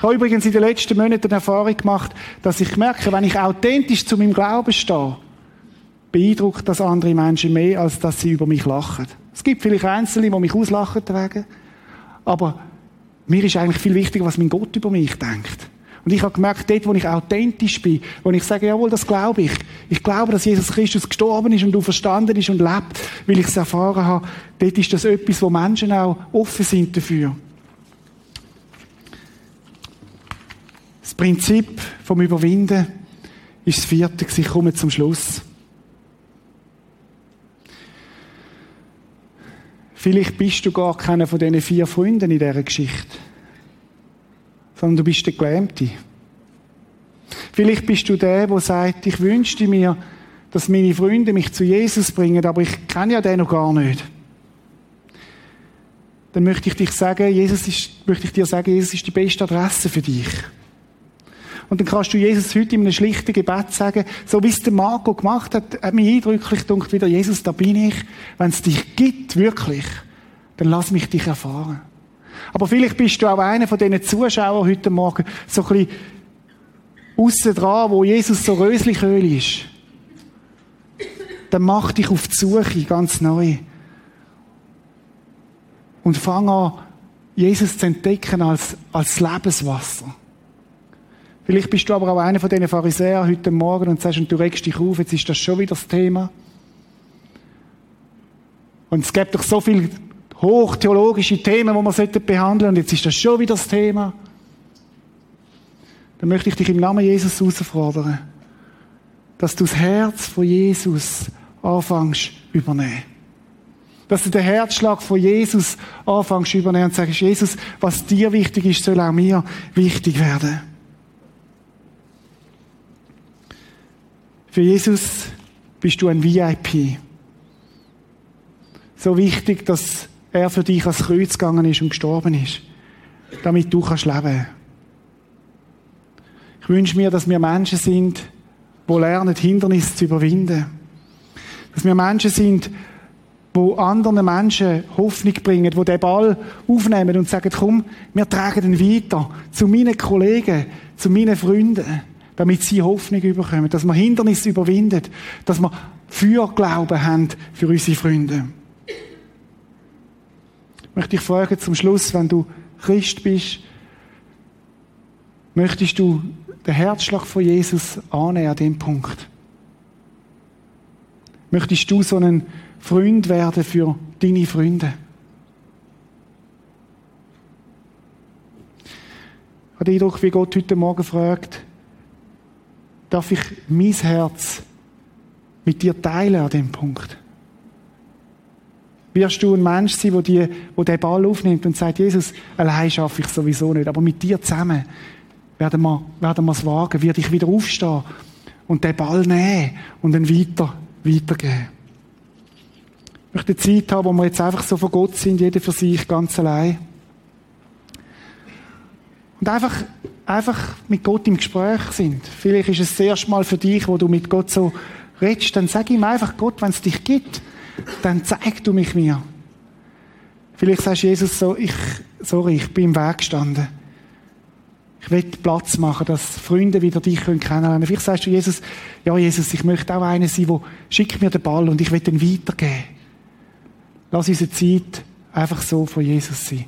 S1: Ich habe übrigens in den letzten Monaten eine Erfahrung gemacht, dass ich merke, wenn ich authentisch zu meinem Glauben stehe, beeindruckt das andere Menschen mehr, als dass sie über mich lachen. Es gibt vielleicht Einzelne, die mich auslachen tragen, aber mir ist eigentlich viel wichtiger, was mein Gott über mich denkt. Und ich habe gemerkt, dort, wo ich authentisch bin, wo ich sage, jawohl, das glaube ich. Ich glaube, dass Jesus Christus gestorben ist und du verstanden ist und lebt, weil ich es erfahren habe. Dort ist das etwas, wo Menschen auch offen sind dafür. Das Prinzip vom Überwinden ist das vierte. Ich komme zum Schluss. Vielleicht bist du gar keiner von diesen vier Freunden in dieser Geschichte, sondern du bist der Gelähmte. Vielleicht bist du der, der sagt, ich wünschte mir, dass meine Freunde mich zu Jesus bringen, aber ich kenne ja den noch gar nicht. Dann möchte ich dich sagen, Jesus ist, möchte ich dir sagen, Jesus ist die beste Adresse für dich. Und dann kannst du Jesus heute in einem schlichten Gebet sagen, so wie es der Marco gemacht hat, hat mich eindrücklich gedacht, wieder, Jesus, da bin ich. Wenn es dich gibt, wirklich, dann lass mich dich erfahren. Aber vielleicht bist du auch einer von diesen Zuschauern heute Morgen so ein bisschen aussen dran, wo Jesus so Röslichöl ist. Dann mach dich auf die Suche ganz neu. Und fang an, Jesus zu entdecken als, als Lebenswasser. Vielleicht bist du aber auch einer von diesen Pharisäern heute Morgen und sagst, und du regst dich auf, jetzt ist das schon wieder das Thema. Und es gibt doch so viele hochtheologische Themen, die man behandeln und jetzt ist das schon wieder das Thema. Dann möchte ich dich im Namen Jesus herausfordern, dass du das Herz von Jesus anfängst übernehmen. Dass du den Herzschlag von Jesus anfängst übernehmen und sagst, Jesus, was dir wichtig ist, soll auch mir wichtig werden. Für Jesus bist du ein VIP. So wichtig, dass er für dich ans Kreuz gegangen ist und gestorben ist, damit du kannst leben. Ich wünsche mir, dass wir Menschen sind, die lernen, Hindernisse zu überwinden. Dass wir Menschen sind, wo anderen Menschen Hoffnung bringen, wo den Ball aufnehmen und sagen, komm, wir tragen ihn weiter zu meinen Kollegen, zu meinen Freunden damit sie Hoffnung überkommen, dass wir Hindernisse überwinden, dass wir Fürglauben haben für unsere Freunde. Ich möchte dich fragen zum Schluss, wenn du Christ bist, möchtest du den Herzschlag von Jesus annehmen an dem Punkt? Möchtest du so ein Freund werden für deine Freunde? Ich habe den Eindruck, wie Gott heute Morgen fragt, darf ich mein Herz mit dir teilen an dem Punkt? Wirst du ein Mensch sein, der, die, den Ball aufnimmt und sagt, Jesus, allein schaffe ich sowieso nicht, aber mit dir zusammen werden wir, werden wir es wagen, werde ich wieder aufstehen und den Ball nehmen und dann weiter, weitergeben. Ich möchte Zeit haben, wo wir jetzt einfach so von Gott sind, jeder für sich, ganz allein. Und einfach einfach mit Gott im Gespräch sind. Vielleicht ist es das erste Mal für dich, wo du mit Gott so redest, dann sag ihm einfach, Gott, wenn es dich gibt, dann zeig du mich mir. Vielleicht sagst Jesus so, ich, sorry, ich bin im Weg gestanden. Ich will Platz machen, dass Freunde wieder dich kennenlernen können. Vielleicht sagst du Jesus, ja Jesus, ich möchte auch einer sein, der schickt mir den Ball und ich will den weitergeben. Lass unsere Zeit einfach so von Jesus sein.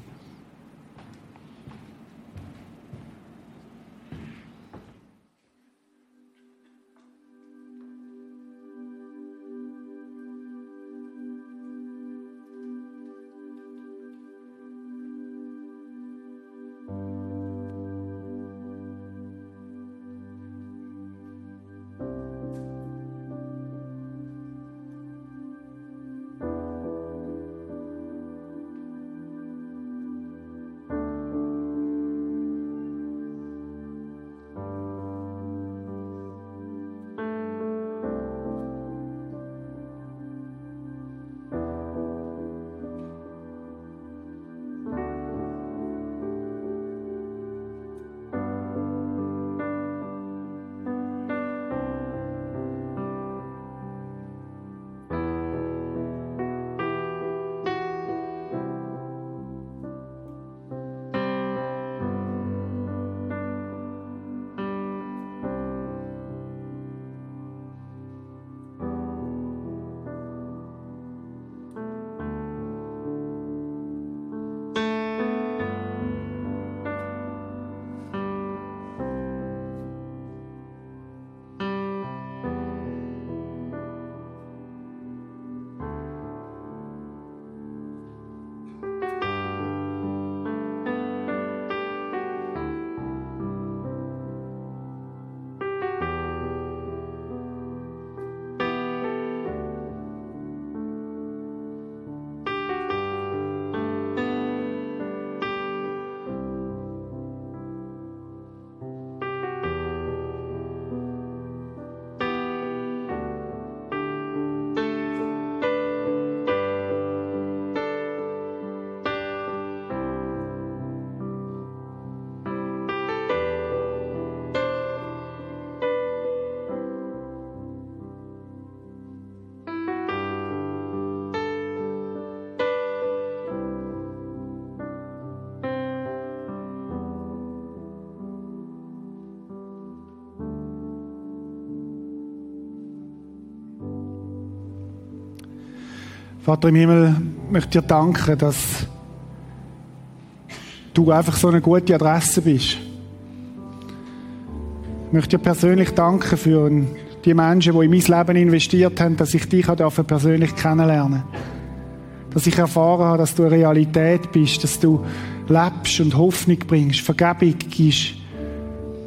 S1: Vater im Himmel, ich möchte dir danken, dass du einfach so eine gute Adresse bist. Ich möchte dir persönlich danken für die Menschen, die in mein Leben investiert haben, dass ich dich persönlich kennenlernen durfte. Dass ich erfahren habe, dass du eine Realität bist, dass du lebst und Hoffnung bringst, Vergebung gibst,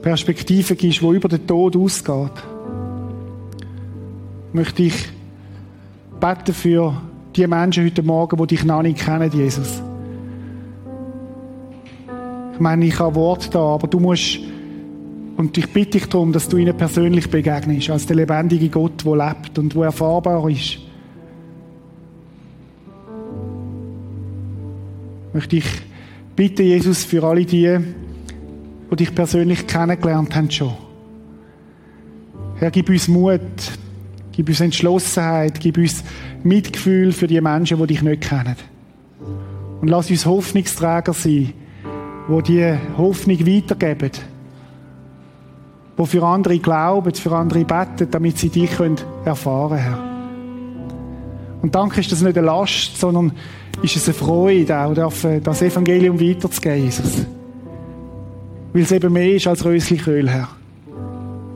S1: Perspektive gibst, die über den Tod ausgeht. Möchte ich beten für die Menschen heute Morgen, die dich noch nicht kennen, Jesus. Ich meine, ich habe Wort da, aber du musst, und ich bitte dich darum, dass du ihnen persönlich begegnest, als der lebendige Gott, der lebt und der erfahrbar ist. Möchte ich bitten, Jesus, für alle die, die dich persönlich kennengelernt haben schon. Herr, gib uns Mut, gib uns Entschlossenheit, gib uns Mitgefühl für die Menschen, die dich nicht kennen. Und lass uns Hoffnungsträger sein, wo die Hoffnung weitergeben, wo für andere glauben, für andere beten, damit sie dich können erfahren Herr. Und danke ist das nicht eine Last, sondern ist es eine Freude, auch das Evangelium weiterzugeben, Jesus. Weil es eben mehr ist als Röslichöl, Herr.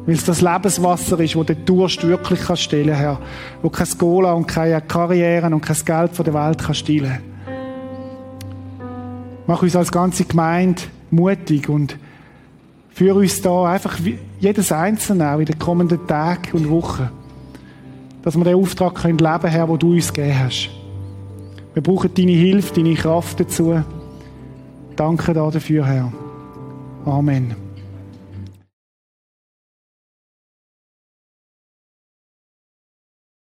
S1: Weil es das Lebenswasser ist, wo der Durst wirklich kann stillen, Herr. Wo kein Cola und keine Karrieren und kein Geld von der Welt kann stillen. Mach uns als ganze Gemeinde mutig und führe uns da einfach jedes Einzelne auch in den kommenden Tagen und Wochen, dass wir den Auftrag können leben Herr, wo du uns gegeben hast. Wir brauchen deine Hilfe, deine Kraft dazu. Danke dafür, Herr. Amen.